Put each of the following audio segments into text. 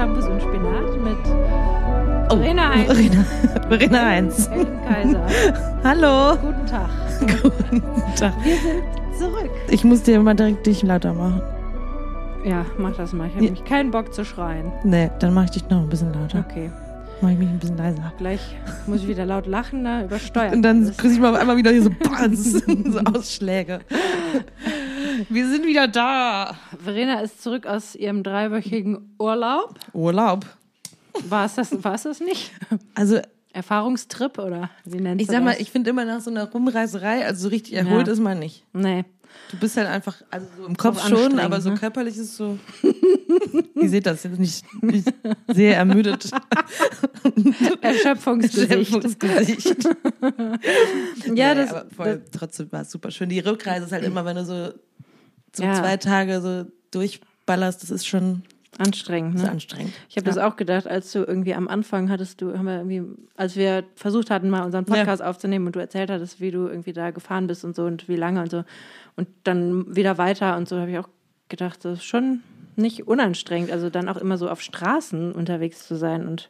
Shampoos und Spinat mit Oh, Verena Heinz. Verena, Verena Heinz. Kaiser. Hallo. Guten Tag. Guten Tag. Wir sind zurück. Ich muss dir mal direkt dich lauter machen. Ja, mach das mal. Ich habe Ja. nämlich keinen Bock zu schreien. Nee, dann mache ich dich noch ein bisschen lauter. Okay. Mache ich mich ein bisschen leiser. Gleich muss ich wieder laut lachen, da übersteuert. Und dann kriege ich mal auf einmal wieder hier so, so Ausschläge. Wir sind wieder da. Verena ist zurück aus ihrem dreiwöchigen Urlaub. Urlaub. War es das, war es das nicht? Also Erfahrungstrip oder wie nennt ich man sag mal, das? ich finde immer nach so einer Rumreiserei, also so richtig erholt Ja. ist man nicht. Nee. Du bist halt einfach, also so im Kopf schon, aber so ne? körperlich ist es so. Ihr seht das jetzt nicht, nicht sehr ermüdet. Erschöpfungsgesicht. Gesicht. ja, Nee, das, aber voll, trotzdem war es super schön. Die Rückreise ist halt immer, wenn du so, so Ja. zwei Tage so durchballerst, das ist schon anstrengend. Ne? anstrengend. Ich habe das auch gedacht, als du irgendwie am Anfang hattest du, haben wir irgendwie, als wir versucht hatten, mal unseren Podcast aufzunehmen und du erzählt hattest, wie du irgendwie da gefahren bist und so und wie lange und so und dann wieder weiter und so, habe ich auch gedacht, das ist schon nicht unanstrengend, also dann auch immer so auf Straßen unterwegs zu sein und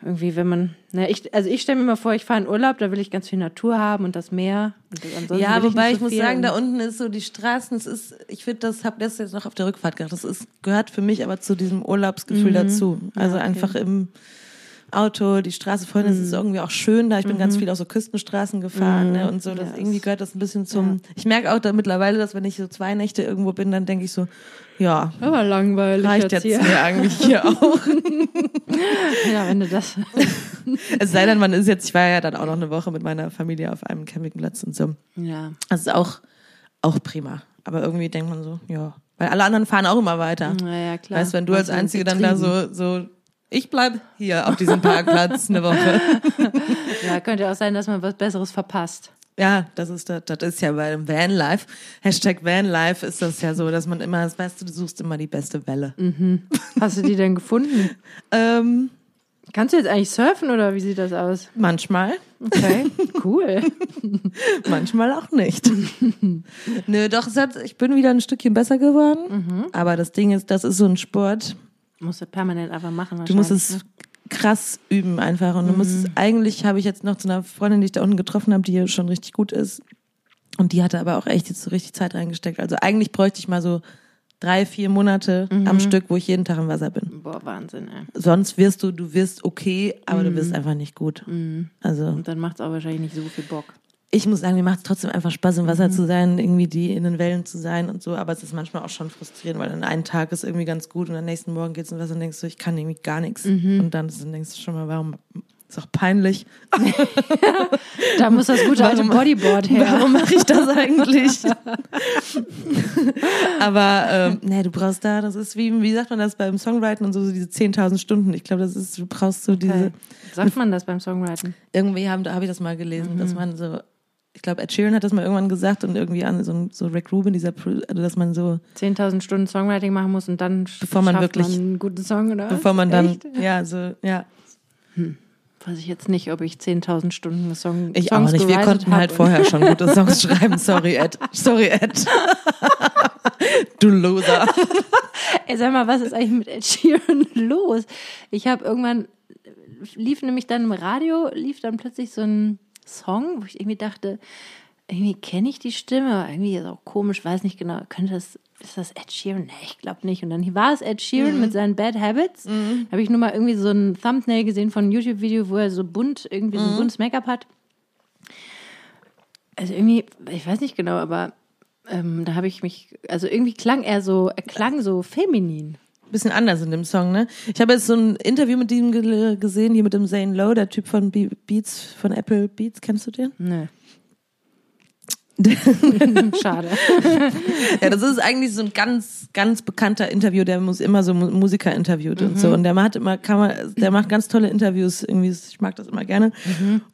irgendwie, wenn man, na, ich, also ich stelle mir immer vor, ich fahre in Urlaub, da will ich ganz viel Natur haben und das Meer. Und das, Ja, wobei ich so muss sagen, da unten ist so die Straßen, es ist, ich finde, das habe das jetzt noch auf der Rückfahrt gedacht. Das ist, gehört für mich aber zu diesem Urlaubsgefühl dazu. Also okay. einfach im Auto, die Straße vorhin, es ist irgendwie auch schön da. Ich bin ganz viel auf so Küstenstraßen gefahren ne, und so. Das, Ja, irgendwie gehört das ein bisschen zum. Ich merke auch da mittlerweile, dass wenn ich so zwei Nächte irgendwo bin, dann denke ich so, ja, Aber langweilig reicht jetzt jetzt hier. mir eigentlich hier auch. Ja, wenn du das. es sei denn, man ist jetzt, ich war ja dann auch noch eine Woche mit meiner Familie auf einem Campingplatz und so. Ja. Das ist auch, auch prima. Aber irgendwie denkt man so, ja. Weil alle anderen fahren auch immer weiter. Naja, klar. Weißt wenn du als Einzige dann da so, so, ich bleib hier auf diesem Parkplatz eine Woche. Ja, könnte auch sein, dass man was Besseres verpasst. Ja, das ist, das, das ist ja bei dem Vanlife. Hashtag Vanlife ist das ja so, dass man immer, das weißt du, du suchst immer die beste Welle. Hast du die denn gefunden? Ähm, Kannst du jetzt eigentlich surfen oder wie sieht das aus? manchmal, Okay, cool. manchmal auch nicht. Nö, doch, ich bin wieder ein Stückchen besser geworden. Mhm. Aber das Ding ist, das ist so ein Sport. Musst du permanent einfach machen. Du musst wahrscheinlich, ne? es krass üben einfach. Und du musst Mhm. es, eigentlich habe ich jetzt noch zu einer Freundin, die ich da unten getroffen habe, die hier schon richtig gut ist. Und die hatte aber auch echt jetzt so richtig Zeit reingesteckt. Also eigentlich bräuchte ich mal so drei, vier Monate Mhm. am Stück, wo ich jeden Tag im Wasser bin. Boah, Wahnsinn, ey. Sonst wirst du, du wirst okay, aber du Mhm. wirst einfach nicht gut. Also Und dann macht es auch wahrscheinlich nicht so viel Bock. Ich muss sagen, mir macht es trotzdem einfach Spaß, im Mhm. Wasser zu sein, irgendwie die in den Wellen zu sein und so. Aber es ist manchmal auch schon frustrierend, weil dann einen Tag ist irgendwie ganz gut und am nächsten Morgen geht's in Wasser und denkst du, ich kann irgendwie gar nichts. Mhm. Und dann, denkst du schon mal, warum ist auch peinlich. Da muss das gute alte Bodyboard her. Warum mache ich das eigentlich? Aber ähm, nee, du brauchst da, das ist wie, wie sagt man das beim Songwriting und so, so diese 10.000 Stunden. Ich glaube, das ist, du brauchst so diese, Okay. Sagt man das beim Songwriting? irgendwie habe ich das mal gelesen, Mhm. dass man so, ich glaube, Ed Sheeran hat das mal irgendwann gesagt und irgendwie an so, so Rick Rubin, dieser, also dass man so, 10.000 Stunden Songwriting machen muss und dann Bevor man wirklich- man einen guten Song, oder bevor man dann, Echt? ja, so, ja. Weiß ich jetzt nicht, ob ich 10.000 Stunden Song Ich Songs auch nicht. Wir konnten halt vorher schon gute Songs schreiben. Sorry, Ed. Sorry, Ed. du Loser. Ey, sag mal, was ist eigentlich mit Ed Sheeran los? Ich habe irgendwann, lief nämlich dann im Radio, lief dann plötzlich so ein Song, wo ich irgendwie dachte, irgendwie kenne ich die Stimme, irgendwie ist auch komisch, weiß nicht genau, könnte das, ist das Ed Sheeran? Nee, ich glaube nicht. Und dann war es Ed Sheeran Mhm. mit seinen Bad Habits. Da habe ich nur mal irgendwie so ein Thumbnail gesehen von einem YouTube-Video, wo er so bunt, irgendwie so Mhm. ein buntes Make-up hat. Also irgendwie, ich weiß nicht genau, aber ähm, da habe ich mich, also irgendwie klang er so, er klang so feminin. Bisschen anders in dem Song, ne? Ich habe jetzt so ein Interview mit ihm ge gesehen, hier mit dem Zane Lowe, der Typ von Be Beats, von Apple Beats. Kennst du den? Nö. Schade. Ja, das ist eigentlich so ein ganz, ganz bekannter Interview, der muss immer so Mu- Musiker interviewt und so. Und der macht immer, kann man, der macht ganz tolle Interviews. Irgendwie, ich mag das immer gerne.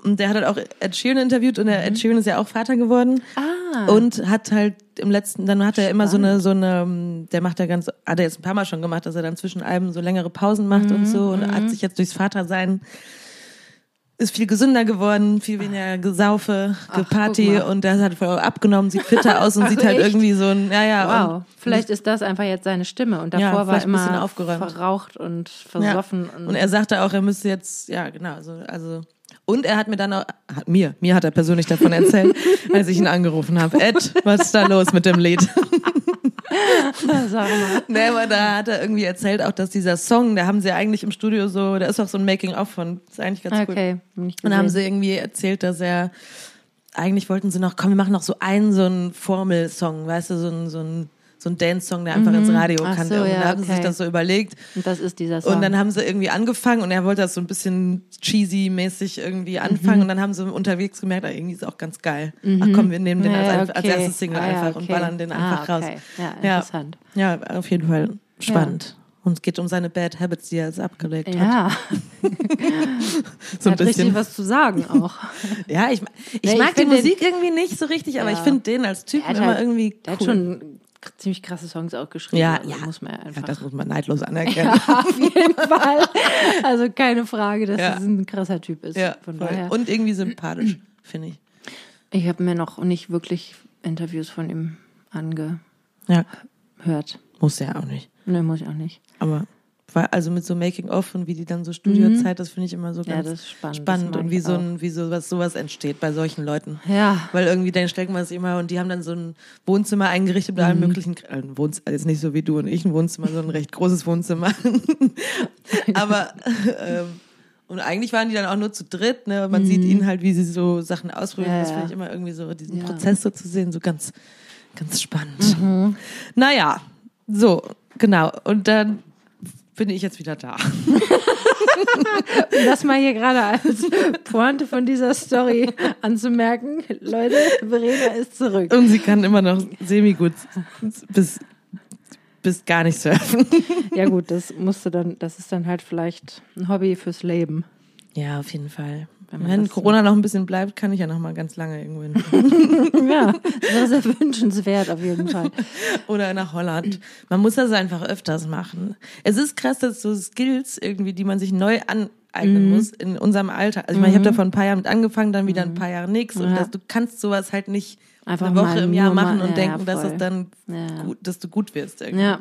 Und der hat halt auch Ed Sheeran interviewt und der Ed Sheeran ist ja auch Vater geworden. Ah. Und hat halt im letzten, dann hat er immer so eine, so eine, der macht ja ganz, hat er jetzt ein paar Mal schon gemacht, dass er dann zwischen Alben so längere Pausen macht und so und hat sich jetzt durchs Vatersein ist viel gesünder geworden, viel weniger Gesaufe, Geparty und der hat voll abgenommen, sieht fitter aus und sieht halt irgendwie so ein, ja, ja. Wow, vielleicht ist das einfach jetzt seine Stimme und Ja, davor war ein bisschen immer aufgeräumt. verraucht und Und, ja. versoffen. Und, und er sagte auch, er müsste jetzt, ja, genau, so, also. Und er hat mir dann auch, hat mir, mir hat er persönlich davon erzählt, als ich ihn angerufen habe. Ed, was ist da los mit dem Lied? Sag mal. Nee, aber da hat er irgendwie erzählt auch, dass dieser Song, da haben sie eigentlich im Studio so, da ist auch so ein Making-of von, ist eigentlich ganz cool. Okay, nicht Und dann haben sie irgendwie erzählt, dass er, eigentlich wollten sie noch, komm, wir machen noch so einen, so einen Formelsong, weißt du, so ein, so ein, so ein Dance-Song, der einfach ins Radio Ach kann. so, und ja, da haben sie sich okay. das so überlegt. Und das ist dieser Song. Und dann haben sie irgendwie angefangen und er wollte das so ein bisschen cheesy-mäßig irgendwie anfangen. Mhm. Und dann haben sie unterwegs gemerkt, ah, irgendwie ist auch ganz geil. Ach komm, wir nehmen den Ja, als, ja, als okay. erstes Single Ah, ja, einfach und okay. ballern den einfach ah, raus. okay. Ja, Ja. interessant. Ja, auf jeden Fall spannend. Und es geht um seine Bad Habits, die er jetzt abgelegt hat. Ja, So ein hat richtig bisschen. was zu sagen auch. Ja, ich, ich Nee, ich mag die Musik irgendwie nicht so richtig, aber Ja. ich finde den als hat immer halt- irgendwie cool. Der hat schon ziemlich krasse Songs auch geschrieben. ja, also ja. Muss man ja ja, einfach. das muss man neidlos anerkennen. auf jeden Fall. Also keine Frage, dass Ja. es ein krasser Typ ist. Ja, Von voll. daher. Und irgendwie sympathisch, finde ich. Ich habe mir noch nicht wirklich Interviews von ihm angehört. Ja, muss ja auch nicht. Ne, muss ich auch nicht. Aber also mit so Making-of und wie die dann so Studiozeit, das finde ich immer so Mhm. Ja, ganz das ist spannend. spannend und wie so ein, wie so was sowas entsteht bei solchen Leuten. Ja, Weil irgendwie dann stellt man sich immer und die haben dann so ein Wohnzimmer eingerichtet mit Mhm. allen möglichen, äh, ein Wohnzimmer, jetzt nicht so wie du und ich ein Wohnzimmer, so ein recht großes Wohnzimmer. Aber ähm, und eigentlich waren die dann auch nur zu dritt, ne? Man sieht ihnen halt, wie sie so Sachen ausprobieren. Mhm. Ja, das ja. finde ich immer irgendwie so, diesen Ja. Prozess so zu sehen, so ganz, ganz spannend. Naja, so, genau. Und dann bin ich jetzt wieder da. um das mal hier gerade als Pointe von dieser Story anzumerken. Leute, Verena ist zurück. Und sie kann immer noch semi-gut bis, bis gar nicht surfen. Ja gut, das musste dann, das ist dann halt vielleicht ein Hobby fürs Leben. Ja, auf jeden Fall. Wenn Wenn Corona noch ein bisschen bleibt, kann ich ja noch mal ganz lange irgendwo hin. Ja, ist sehr wünschenswert auf jeden Fall. Oder nach Holland. Man muss das einfach öfters machen. Es ist krass, dass so Skills irgendwie, die man sich neu aneignen Mhm. muss in unserem Alter. Also ich meine, ich habe da vor ein paar Jahren mit angefangen, dann wieder ein paar Jahre nichts. Und Mhm. Ja. das, du kannst sowas halt nicht Einfach eine Woche im Jahr nur mal- machen und ja, denken, dass es dann gut, dass du gut wirst. Irgendwie. Ja.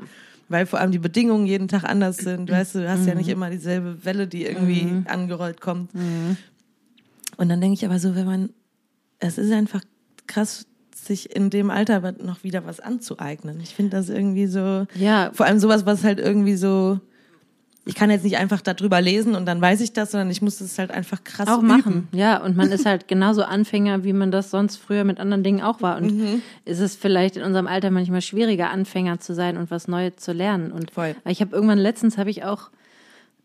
Weil vor allem die Bedingungen jeden Tag anders sind. Weißt du, du hast Mhm. ja nicht immer dieselbe Welle, die irgendwie angerollt kommt. Und dann denke ich aber so, wenn man, es ist einfach krass, sich in dem Alter noch wieder was anzueignen. Ich finde das irgendwie so, Ja. vor allem sowas, was halt irgendwie so, ich kann jetzt nicht einfach darüber lesen und dann weiß ich das, sondern ich muss das halt einfach krass auch üben. machen. Ja, und man ist halt genauso Anfänger, wie man das sonst früher mit anderen Dingen auch war. Und Mhm. ist es vielleicht in unserem Alter manchmal schwieriger, Anfänger zu sein und was Neues zu lernen. Und Voll. ich habe irgendwann letztens habe ich auch,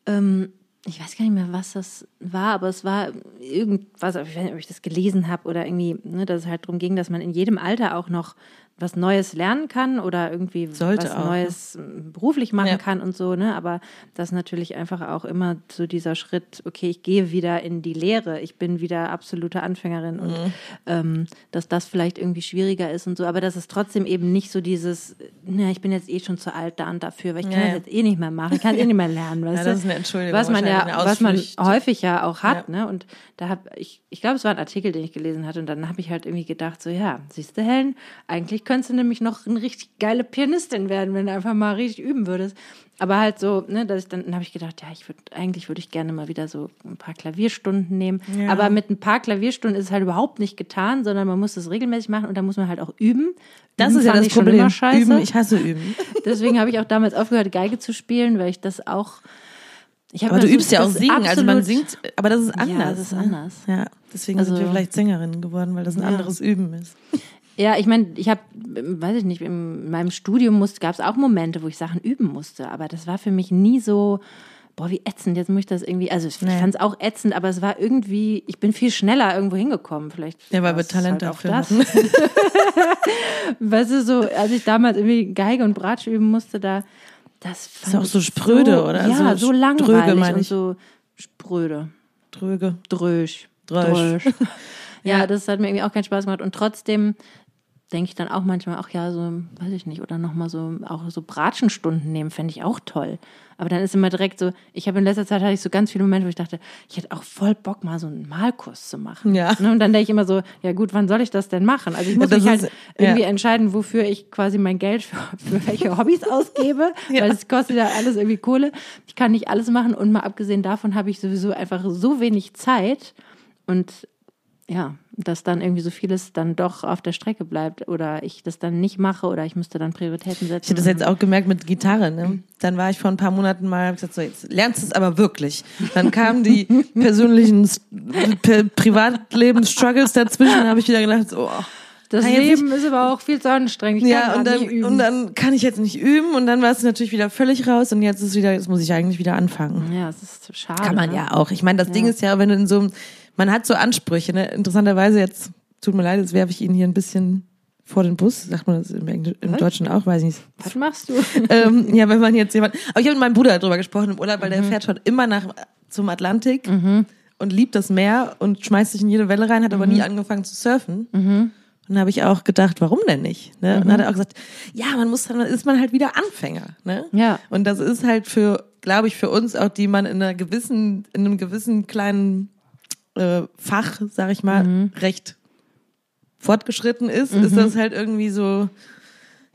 ähm, ich weiß gar nicht mehr, was das war, aber es war irgendwas, ich weiß nicht, ob ich das gelesen habe oder irgendwie, ne, dass es halt darum ging, dass man in jedem Alter auch noch was Neues lernen kann oder irgendwie Sollte was auch, Neues ähm, beruflich machen Ja. kann und so, ne? Aber das ist natürlich einfach auch immer so dieser Schritt, okay, ich gehe wieder in die Lehre, ich bin wieder absolute Anfängerin und Mhm. ähm, dass das vielleicht irgendwie schwieriger ist und so, aber dass es trotzdem eben nicht so dieses, na, ich bin jetzt eh schon zu alt da und dafür, weil ich kann Ja, das jetzt eh nicht mehr machen, ich kann es eh nicht mehr lernen, weißt Ja, das ist eine Entschuldigung, Was man ja, was man häufig ja auch hat, ne? Und da habe ich, ich glaube, es war ein Artikel, den ich gelesen hatte, und dann habe ich halt irgendwie gedacht, so ja, siehst du, Helen, eigentlich könntest du nämlich noch eine richtig geile Pianistin werden, wenn du einfach mal richtig üben würdest. Aber halt so, ne, dass ich dann, dann habe ich gedacht, ja, ich würde, eigentlich würde ich gerne mal wieder so ein paar Klavierstunden nehmen. Ja. Aber mit ein paar Klavierstunden ist es halt überhaupt nicht getan, sondern man muss das regelmäßig machen und da muss man halt auch üben. Das Üben ist ja das Problem. immer scheiße. Üben, ich hasse üben. Deswegen habe ich auch damals aufgehört, Geige zu spielen, weil ich das auch. Aber du so- übst ja auch singen, also man singt, aber das ist anders. das ist ne? anders. Ja, deswegen Also- sind wir vielleicht Sängerinnen geworden, weil das ein Ja. anderes Üben ist. Ja, ich meine, ich habe, weiß ich nicht, in meinem Studium gab es auch Momente, wo ich Sachen üben musste, aber das war für mich nie so, boah, wie ätzend, jetzt muss ich das irgendwie, also ich Nee. fand es auch ätzend, aber es war irgendwie, ich bin viel schneller irgendwo hingekommen, vielleicht. Ja, weil wir Talent halt auch dafür das. Weißt du, so, als ich damals irgendwie Geige und Bratsch üben musste, da, das ist fand auch so spröde, oder? Ja, So so, dröge, langweilig meine und ich. so spröde. Tröge. Drösch. Drösch. Ja, Ja. das hat mir irgendwie auch keinen Spaß gemacht. Und trotzdem denke ich dann auch manchmal, ach ja, so, weiß ich nicht, oder nochmal so, auch so Bratschenstunden nehmen, fände ich auch toll. Aber dann ist immer direkt so, ich habe in letzter Zeit hatte ich so ganz viele Momente, wo ich dachte, ich hätte auch voll Bock, mal so einen Malkurs zu machen. Ja. Ne, Und dann denke ich immer so, ja gut, wann soll ich das denn machen? Also ich muss das mich halt ist- irgendwie ja. entscheiden, wofür ich quasi mein Geld für, für welche Hobbys ausgebe, weil es kostet ja alles irgendwie Kohle. Ich kann nicht alles machen und mal abgesehen davon habe ich sowieso einfach so wenig Zeit und ja, dass dann irgendwie so vieles dann doch auf der Strecke bleibt oder ich das dann nicht mache oder ich müsste dann Prioritäten setzen. Ich habe das jetzt auch gemerkt mit Gitarre. Ne? Dann war ich vor ein paar Monaten mal, hab gesagt, so jetzt lernst du es aber wirklich. Dann kamen die persönlichen Privatlebens-Struggles dazwischen. Da habe ich wieder gedacht, so, oh. das jetzt Leben ist aber auch viel zu anstrengend. Ich ja und dann und dann kann ich jetzt nicht üben und dann war es natürlich wieder völlig raus und jetzt ist wieder, jetzt muss ich eigentlich wieder anfangen. ja, es ist schade. Kann man ne? ja auch. Ich meine, das Ding ist ja, wenn du in so einem, man hat so Ansprüche, ne? Interessanterweise jetzt, tut mir leid, jetzt werfe ich Ihnen hier ein bisschen vor den Bus. Sagt man das im, Engl im Deutschen auch? Weiß ich nicht. Was machst du? ähm, ja, wenn man jetzt jemand. Aber ich habe mit meinem Bruder darüber gesprochen im Urlaub, weil Mhm. der fährt schon immer nach zum Atlantik und liebt das Meer und schmeißt sich in jede Welle rein, hat aber Mhm. nie angefangen zu surfen. Und dann habe ich auch gedacht, warum denn nicht? Ne? Und dann hat er auch gesagt, ja, man muss dann ist man halt wieder Anfänger. Ne? Ja. Und das ist halt für, glaube ich, für uns auch, die man in einer gewissen, in einem gewissen kleinen äh, Fach, sag ich mal, Mhm. recht fortgeschritten ist, ist das halt irgendwie so,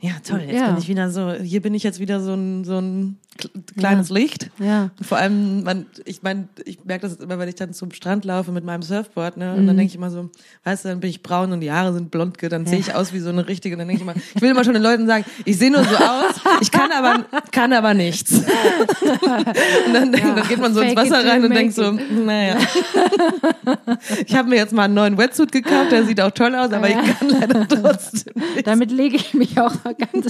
ja toll, jetzt Ja. bin ich wieder so, hier bin ich jetzt wieder so ein, so ein kl- kleines Licht. Ja. Vor allem, man, ich meine, ich merke das jetzt immer, wenn ich dann zum Strand laufe mit meinem Surfboard, ne? Und dann denke ich immer so, weißt du, dann bin ich braun und die Haare sind blond, dann sehe ich aus wie so eine richtige. Und dann denke ich immer, ich will immer schon den Leuten sagen, ich sehe nur so aus, ich kann aber, kann aber nichts. und dann, denk- dann geht man so ins Fake it Wasser rein und denkt so, naja. ich habe mir jetzt mal einen neuen Wetsuit gekauft, der sieht auch toll aus, aber Ja. ich kann leider trotzdem nicht. Damit lege ich mich auch ganz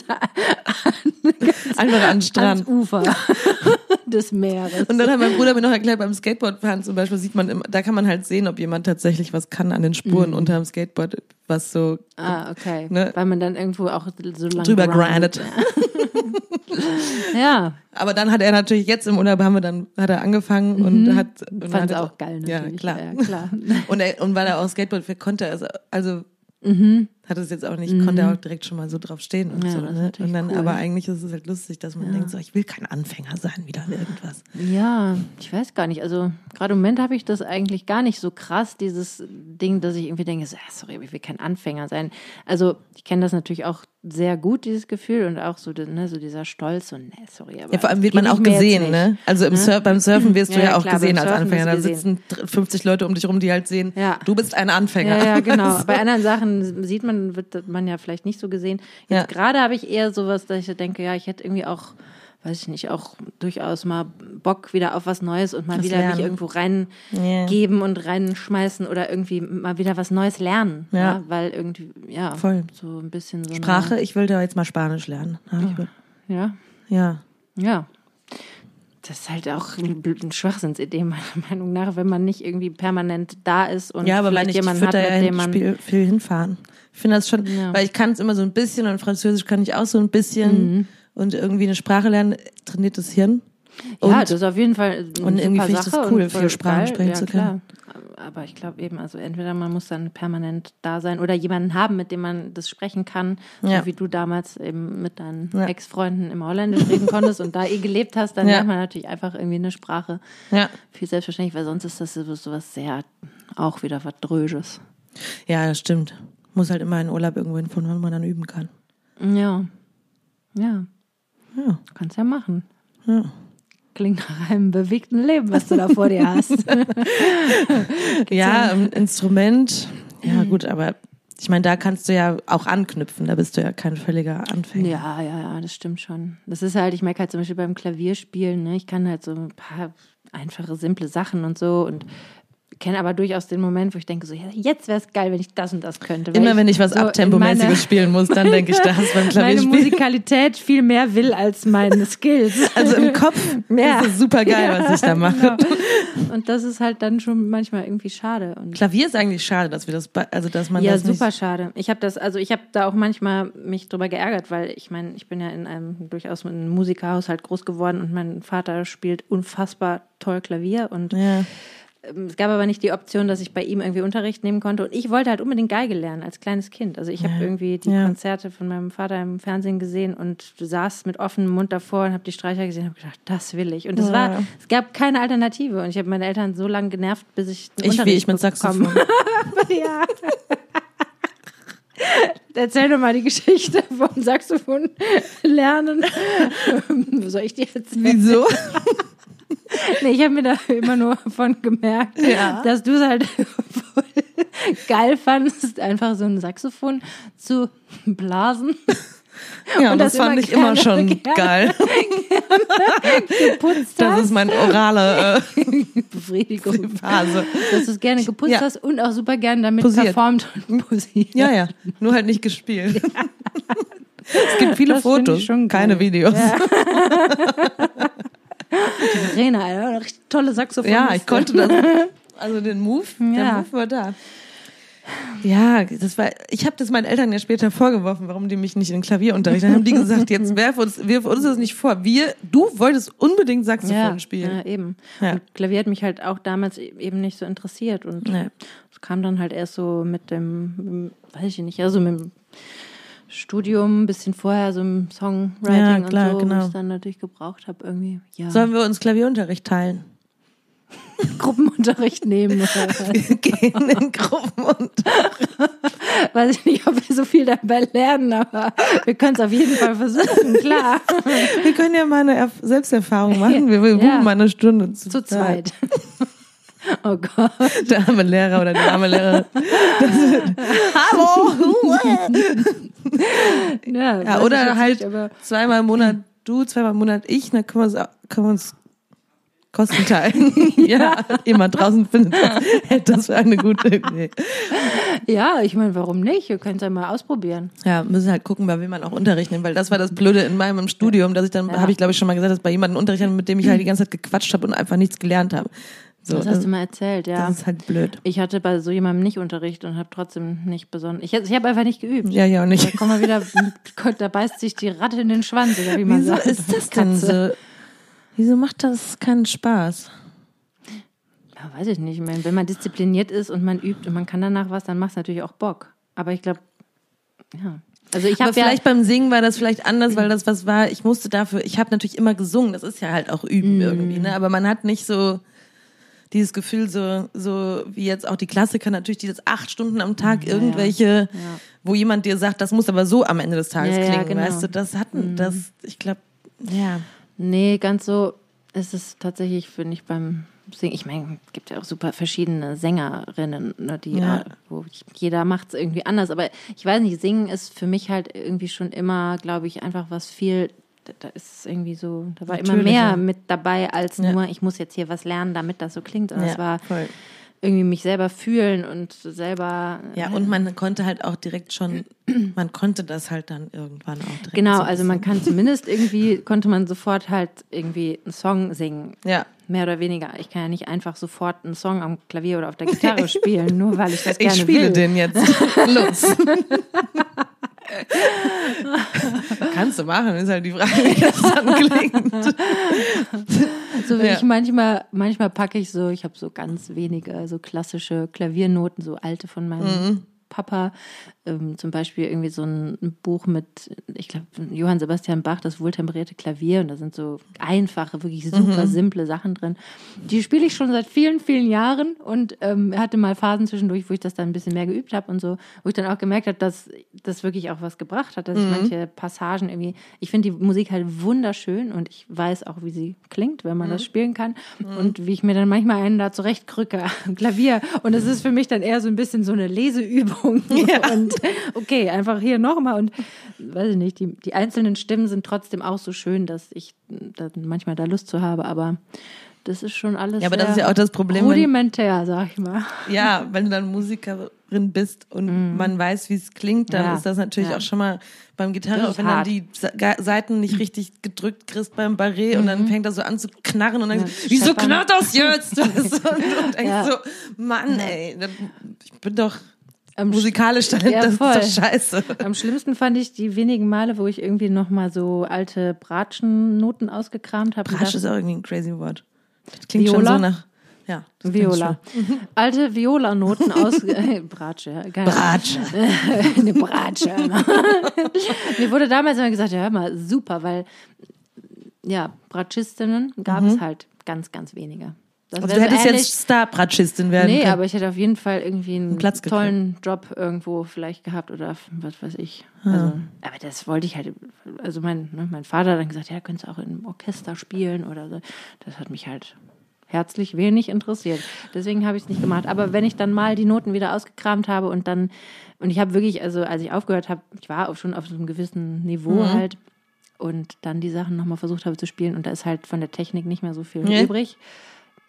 Einfach an den ans Strand. Ufer des Meeres. Und dann hat mein Bruder mir noch erklärt, beim Skateboardfahren zum Beispiel sieht man da kann man halt sehen, ob jemand tatsächlich was kann an den Spuren unter dem Skateboard, was so ah, okay. Ne? Weil man dann irgendwo auch so lange drüber grindet. Ja, Aber dann hat er natürlich jetzt im Urlaub haben wir dann hat er angefangen und hat und fand es auch geil Ja, natürlich. klar. Ja, klar. Und er, und weil er auch Skateboard fährt, konnte er es also hat es jetzt auch nicht, konnte er auch direkt schon mal so drauf stehen und Mhm. Ja, so. Ne? Und dann, cool. aber eigentlich ist es halt lustig, dass man denkt, so, ich will kein Anfänger sein wieder irgendwas. Ja, ich weiß gar nicht. Also gerade im Moment habe ich das eigentlich gar nicht so krass, dieses Ding, dass ich irgendwie denke, so, sorry, aber ich will kein Anfänger sein. Also ich kenne das natürlich auch sehr gut, dieses Gefühl und auch so, ne, so dieser Stolz und nee, sorry. Aber Ja, vor allem wird man auch gesehen, ne? Also im Surf, beim Surfen wirst du Ja, ja, ja, auch klar, gesehen als Anfänger. Da sitzen 50 Leute um dich rum, die halt sehen, Ja. du bist ein Anfänger. Ja, ja, genau. Bei anderen Sachen sieht man, wird man ja vielleicht nicht so gesehen. Jetzt Ja. gerade habe ich eher sowas, dass ich denke, ja, ich hätte irgendwie auch, weiß ich nicht, auch durchaus mal Bock wieder auf was Neues und mal Was wieder lernen. mich irgendwo reingeben und reinschmeißen oder irgendwie mal wieder was Neues lernen. Ja. weil irgendwie, ja, Voll. so ein bisschen so Sprache, ich will da jetzt mal Spanisch lernen. Eine, ja, Ja. ja. Das ist halt auch eine blöde Schwachsinnsidee, meiner Meinung nach, wenn man nicht irgendwie permanent da ist und Ja, aber vielleicht ich, jemanden hat, ja mit dem man. Spiel, viel hinfahren. Ich finde das schon, Ja. weil ich kann es immer so ein bisschen und Französisch kann ich auch so ein bisschen Mhm. und irgendwie eine Sprache lernen, trainiert das Hirn. Und ja, das ist auf jeden Fall eine und irgendwie finde ich das cool, viele Sprachen sprechen ja, zu Klar. Aber ich glaube eben, also entweder man muss dann permanent da sein oder jemanden haben, mit dem man das sprechen kann, Ja. so wie du damals eben mit deinen Ja. Ex-Freunden im Holländisch reden konntest und da eh gelebt hast, dann Ja. lernt man natürlich einfach irgendwie eine Sprache ja. viel selbstverständlich, weil sonst ist das so so was sehr, auch wieder was Dröges. ja, das stimmt. Muss halt immer in Urlaub irgendwo hin, von wann man dann üben kann. Ja, ja, Ja. kannst ja machen. Ja. Klingt nach einem bewegten Leben, was du da vor dir hast. Ja, ein Instrument. Ja, Mhm. gut, aber ich meine, da kannst du ja auch anknüpfen. Da bist du ja kein völliger Anfänger. Ja, ja, ja, das stimmt schon. Das ist halt, ich merke halt zum Beispiel beim Klavierspielen, ne, ich kann halt so ein paar einfache, simple Sachen und so und kenne aber durchaus den Moment, wo ich denke, so, ja, jetzt wäre es geil, wenn ich das und das könnte. Immer wenn ich was so Abtempomäßiges meine- spielen muss, dann denke ich das beim Meine Klavierspielen. Musikalität viel mehr will als meine Skills. Also im Kopf Ja. ist es super geil, Ja, was ich da mache. genau. Und das ist halt dann schon manchmal irgendwie schade. Und Klavier ist eigentlich schade, dass wir das, also dass man ja, das super nicht. schade. Ich habe das, also ich habe da auch manchmal mich drüber geärgert, weil ich meine, ich bin ja in einem durchaus mit einem Musikerhaushalt groß geworden und mein Vater spielt unfassbar toll Klavier und Ja, es gab aber nicht die Option, dass ich bei ihm irgendwie Unterricht nehmen konnte. Und ich wollte halt unbedingt Geige lernen als kleines Kind. Also ich habe irgendwie die Ja. Konzerte von meinem Vater im Fernsehen gesehen und du saß mit offenem Mund davor und habe die Streicher gesehen und habe gedacht, das will ich. Und es Ja. war, es gab keine Alternative. Und ich habe meine Eltern so lange genervt, bis ich einen Ich wie Unterricht ich mit Saxophon. ja. Erzähl doch mal die Geschichte vom Saxophon lernen. Soll ich dir erzählen? Wieso? Nee, ich habe mir da immer nur von gemerkt, Ja. dass du es halt geil fandest, einfach so ein Saxophon zu blasen. Ja, Und das, das fand immer ich immer schon gerne geil. Geputzt Das hast. ist meine orale äh, Befriedigung. Phase. Dass du es gerne geputzt Ja. hast und auch super gerne damit Posiert. performt und posiert. Ja, ja. Nur halt nicht gespielt. es gibt viele Das Fotos, keine Videos. Ja. Die Verena, richtig tolle Saxophon. Ja, ich konnte das. Also den Move, der Ja. Move war da. Ja, das war. Ich habe das meinen Eltern ja später vorgeworfen, warum die mich nicht in Klavierunterricht. Dann haben die gesagt, jetzt werf uns, wirf uns das nicht vor. Wir, du wolltest unbedingt Saxophon ja, spielen. Ja, eben. Ja. Und Klavier hat mich halt auch damals e- eben nicht so interessiert. Und Nee. es kam dann halt erst so mit dem, mit dem- weiß ich nicht, also mit dem Studium, ein bisschen vorher, so im Songwriting Ja, klar, und so, genau. wo ich dann natürlich gebraucht habe, irgendwie, ja, Sollen wir uns Klavierunterricht teilen? Gruppenunterricht nehmen. Was. Wir gehen in Gruppen und weiß ich nicht, ob wir so viel dabei lernen, aber wir können es auf jeden Fall versuchen, klar. wir können ja mal eine Erf- Selbsterfahrung machen. Wir, wir buchen Ja. mal eine Stunde zu, Zu zweit. Oh Gott. Der arme Lehrer oder die arme Lehrerin. Hallo! Ja, Ja, oder halt nicht, zweimal im Monat du, zweimal im Monat ich, dann können wir uns, können wir uns Kosten teilen. ja, jemand draußen findet das, hält das für eine gute Idee. ja, ich meine, warum nicht? Wir können es ja mal ausprobieren. Ja, müssen halt gucken, bei wem man auch Unterricht nimmt, weil das war das Blöde in meinem Studium, dass ich dann, Ja. habe ich glaube ich schon mal gesagt, dass bei jemandem Unterricht hatte, mit dem ich halt die ganze Zeit gequatscht habe und einfach nichts gelernt habe. So, Das hast du mal erzählt, ja. das ist halt blöd. Ich hatte bei so jemandem nicht Unterricht und habe trotzdem nicht besonders. Ich, ich habe einfach nicht geübt. Ja, ja, und Da ich. kommen wir wieder, Gott, da beißt sich die Ratte in den Schwanz, oder wie man Wieso sagt. ist das denn so? Wieso macht das keinen Spaß? Ja, weiß ich nicht. Ich meine, wenn man diszipliniert ist und man übt und man kann danach was, dann macht es natürlich auch Bock. Aber ich glaube, ja. Also ich Aber habe ja, vielleicht beim Singen war das vielleicht anders, weil das was war, ich musste dafür, ich habe natürlich immer gesungen, das ist ja halt auch üben irgendwie, ne? Aber man hat nicht so dieses Gefühl, so, so wie jetzt auch die Klassiker natürlich, die das acht Stunden am Tag irgendwelche, wo jemand dir sagt, das muss aber so am Ende des Tages Ja, ja, klingen, genau. weißt du, das hatten, das, ich glaube, ja. nee, ganz so ist es tatsächlich, finde ich, beim Singen. Ich meine, es gibt ja auch super verschiedene Sängerinnen, ne, die, Ja. äh, wo jeder macht es irgendwie anders. Aber ich weiß nicht, Singen ist für mich halt irgendwie schon immer, glaube ich, einfach was viel. Da, da ist irgendwie so, da war immer Natürlicher. mehr mit dabei als Ja. nur, ich muss jetzt hier was lernen, damit das so klingt. Und ja, es war voll. irgendwie mich selber fühlen und selber. Ja, und man konnte halt auch direkt schon, man konnte das halt dann irgendwann auch direkt. Genau, so also man kann zumindest irgendwie, konnte man sofort halt irgendwie einen Song singen. Ja. Mehr oder weniger. Ich kann ja nicht einfach sofort einen Song am Klavier oder auf der Gitarre spielen, nur weil ich das Ich gerne spiele will. den jetzt. Los. Kannst du machen, ist halt die Frage, wie das dann klingt. So wie Ja. ich manchmal, manchmal packe ich so, ich habe so ganz wenige, so klassische Klaviernoten, so alte von meinem Mhm. Papa. Ähm, zum Beispiel irgendwie so ein Buch mit, ich glaube, Johann Sebastian Bach, das wohltemperierte Klavier. Und da sind so einfache, wirklich super Mhm. simple Sachen drin. Die spiele ich schon seit vielen, vielen Jahren und ähm, hatte mal Phasen zwischendurch, wo ich das dann ein bisschen mehr geübt habe und so, wo ich dann auch gemerkt habe, dass das wirklich auch was gebracht hat, dass Mhm. ich manche Passagen irgendwie, ich finde die Musik halt wunderschön und ich weiß auch, wie sie klingt, wenn man Mhm. das spielen kann und wie ich mir dann manchmal einen da zurechtkrücke am Klavier und es ist für mich dann eher so ein bisschen so eine Leseübung und okay, einfach hier nochmal und weiß ich nicht, die, die einzelnen Stimmen sind trotzdem auch so schön, dass ich dann manchmal da Lust zu habe, aber das ist schon alles Ja, aber das ist ja auch das Problem, wenn, rudimentär, sag ich mal. ja, wenn du dann Musikerin bist und man weiß, wie es klingt, dann Mhm. Ja. ist das natürlich Ja. auch schon mal beim Gitarre, auch wenn dann hart. die Sa- Ga- Seiten nicht richtig gedrückt kriegst beim Barré und dann fängt das so an zu knarren und dann Mhm. Ja, wieso knarrt das jetzt? und du denkst Ja. so, Mann, ey, ich bin doch Am Sch- musikalisch Talent, Ja, das voll. ist doch scheiße. Am schlimmsten fand ich die wenigen Male, wo ich irgendwie noch mal so alte Bratschennoten ausgekramt habe. Bratsch ist auch irgendwie ein crazy Wort. Das klingt Viola? schon so nach Ja. Viola. Alte Viola-Noten aus äh, Bratsche. Geil. Bratsche. Eine Bratsche. Mir wurde damals immer gesagt, ja, hör mal, super, weil ja, Bratschistinnen gab es halt ganz, ganz wenige. Also du hättest ähnlich- jetzt Star-Bratschistin werden Nee, können. aber ich hätte auf jeden Fall irgendwie einen gekriegt. tollen Job irgendwo vielleicht gehabt oder was weiß ich. Ah. Also, aber das wollte ich halt, also mein, ne, mein Vater hat dann gesagt, ja, könntest du auch im Orchester spielen oder so. Das hat mich halt herzlich wenig interessiert. Deswegen habe ich es nicht gemacht. Aber wenn ich dann mal die Noten wieder ausgekramt habe und dann, und ich habe wirklich, also als ich aufgehört habe, ich war auch schon auf so einem gewissen Niveau Mhm. halt und dann die Sachen nochmal versucht habe zu spielen und da ist halt von der Technik nicht mehr so viel Nee. übrig.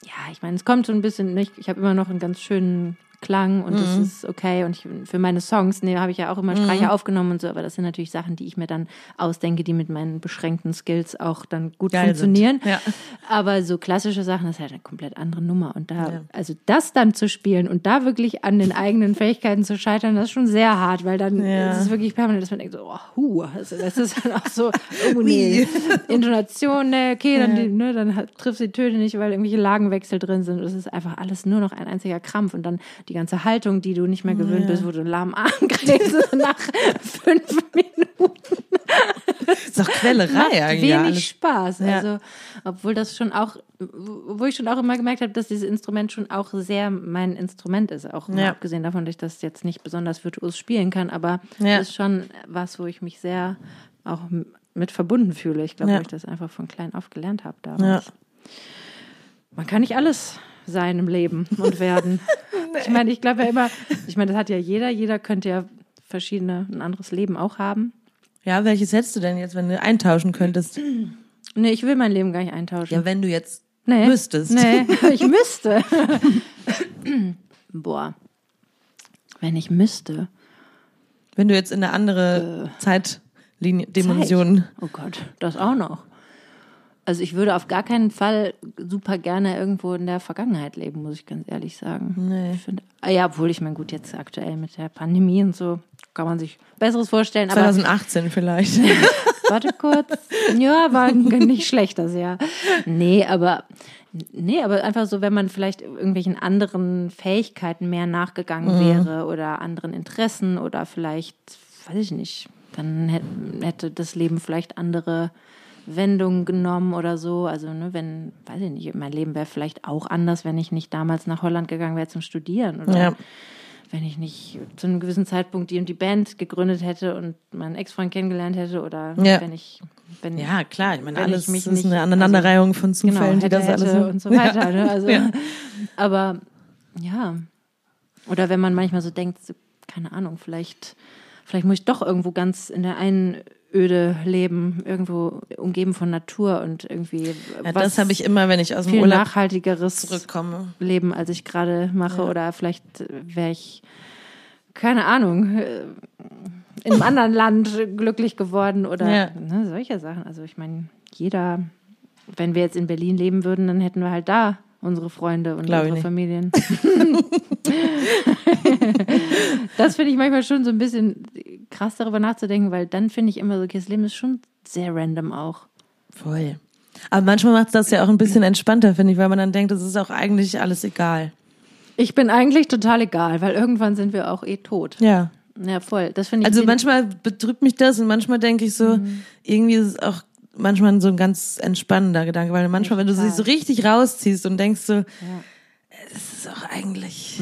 Ja, ich meine, es kommt so ein bisschen nicht. Ich habe immer noch einen ganz schönen Klang und das Mhm. ist okay. Und ich, für meine Songs, ne, habe ich ja auch immer Streicher aufgenommen und so, aber das sind natürlich Sachen, die ich mir dann ausdenke, die mit meinen beschränkten Skills auch dann gut Geil funktionieren. Ja. Aber so klassische Sachen, das ist halt eine komplett andere Nummer. Und da, Ja. also das dann zu spielen und da wirklich an den eigenen Fähigkeiten zu scheitern, das ist schon sehr hart, weil dann Ja. ist es wirklich permanent, dass man denkt so, oh, hu, also das ist dann auch so, oh nee, Intonation, ne, okay, dann, die, ne, dann triffst du die Töne nicht, weil irgendwelche Lagenwechsel drin sind. Das ist einfach alles nur noch ein einziger Krampf und dann die ganze Haltung, die du nicht mehr gewöhnt bist, wo du einen lahmen Arm kriegst nach fünf Minuten. ist doch Quellerei Macht eigentlich. wenig alles. Spaß. Ja. Also, obwohl das schon auch, wo ich schon auch immer gemerkt habe, dass dieses Instrument schon auch sehr mein Instrument ist. Auch Ja. abgesehen davon, dass ich das jetzt nicht besonders virtuos spielen kann, aber Ja. ist schon was, wo ich mich sehr auch mit verbunden fühle. Ich glaube, Ja. weil ich das einfach von klein auf gelernt habe Ja. damals. Man kann nicht alles sein im Leben und werden. Ich meine, ich glaube ja immer, ich meine, das hat ja jeder, jeder könnte ja verschiedene, ein anderes Leben auch haben. Ja, welches hättest du denn jetzt, wenn du eintauschen könntest? Nee, ich will mein Leben gar nicht eintauschen. Ja, wenn du jetzt Nee. müsstest. Nee, ich müsste. Boah. Wenn ich müsste. Wenn du jetzt in eine andere Zeitlinie, Dimension. Äh. Zeit. Oh Gott, das auch noch. Also ich würde auf gar keinen Fall super gerne irgendwo in der Vergangenheit leben, muss ich ganz ehrlich sagen. Nee. Ich finde, ah ja, obwohl ich meine, gut, jetzt aktuell mit der Pandemie und so kann man sich Besseres vorstellen. Aber 2018 vielleicht. Warte kurz. Ja, war nicht schlecht das Jahr. Nee, aber nee, aber einfach so, wenn man vielleicht irgendwelchen anderen Fähigkeiten mehr nachgegangen wäre oder anderen Interessen oder vielleicht, weiß ich nicht, dann hätte das Leben vielleicht andere Wendungen genommen oder so. Also, ne, wenn, weiß ich nicht, mein Leben wäre vielleicht auch anders, wenn ich nicht damals nach Holland gegangen wäre zum Studieren oder Ja. wenn ich nicht zu einem gewissen Zeitpunkt die und die Band gegründet hätte und meinen Ex-Freund kennengelernt hätte oder Ja. wenn ich, wenn Ja, klar. Ich meine, alles ich mich ist nicht- eine Aneinanderreihung von genau, Zufällen, die hätte, das alles und so weiter. Ne? Also, Ja. aber ja. Oder wenn man manchmal so denkt, keine Ahnung, vielleicht, vielleicht muss ich doch irgendwo ganz in der Einöde leben, irgendwo umgeben von Natur und irgendwie Ja, das habe ich immer, wenn ich aus dem viel Urlaub nachhaltigeres zurückkomme. Leben, als ich gerade mache. Oder vielleicht wäre ich, keine Ahnung, äh, in einem anderen Land glücklich geworden oder Ja. ne, solche Sachen. Also ich meine, jeder, wenn wir jetzt in Berlin leben würden, dann hätten wir halt da unsere Freunde und Glaub ich unsere. Familien. das finde ich manchmal schon so ein bisschen krass darüber nachzudenken, weil dann finde ich immer so, okay, das Leben ist schon sehr random auch. Voll. Aber manchmal macht es das ja auch ein bisschen entspannter, finde ich, weil man dann denkt, es ist auch eigentlich alles egal. Ich bin eigentlich total egal, weil irgendwann sind wir auch eh tot. Ja. Ja, voll. Das finde ich Also manchmal betrübt mich das und manchmal denke ich so, Mhm. irgendwie ist es auch manchmal so ein ganz entspannender Gedanke, weil manchmal, wenn du dich so richtig rausziehst und denkst so, es ist auch eigentlich.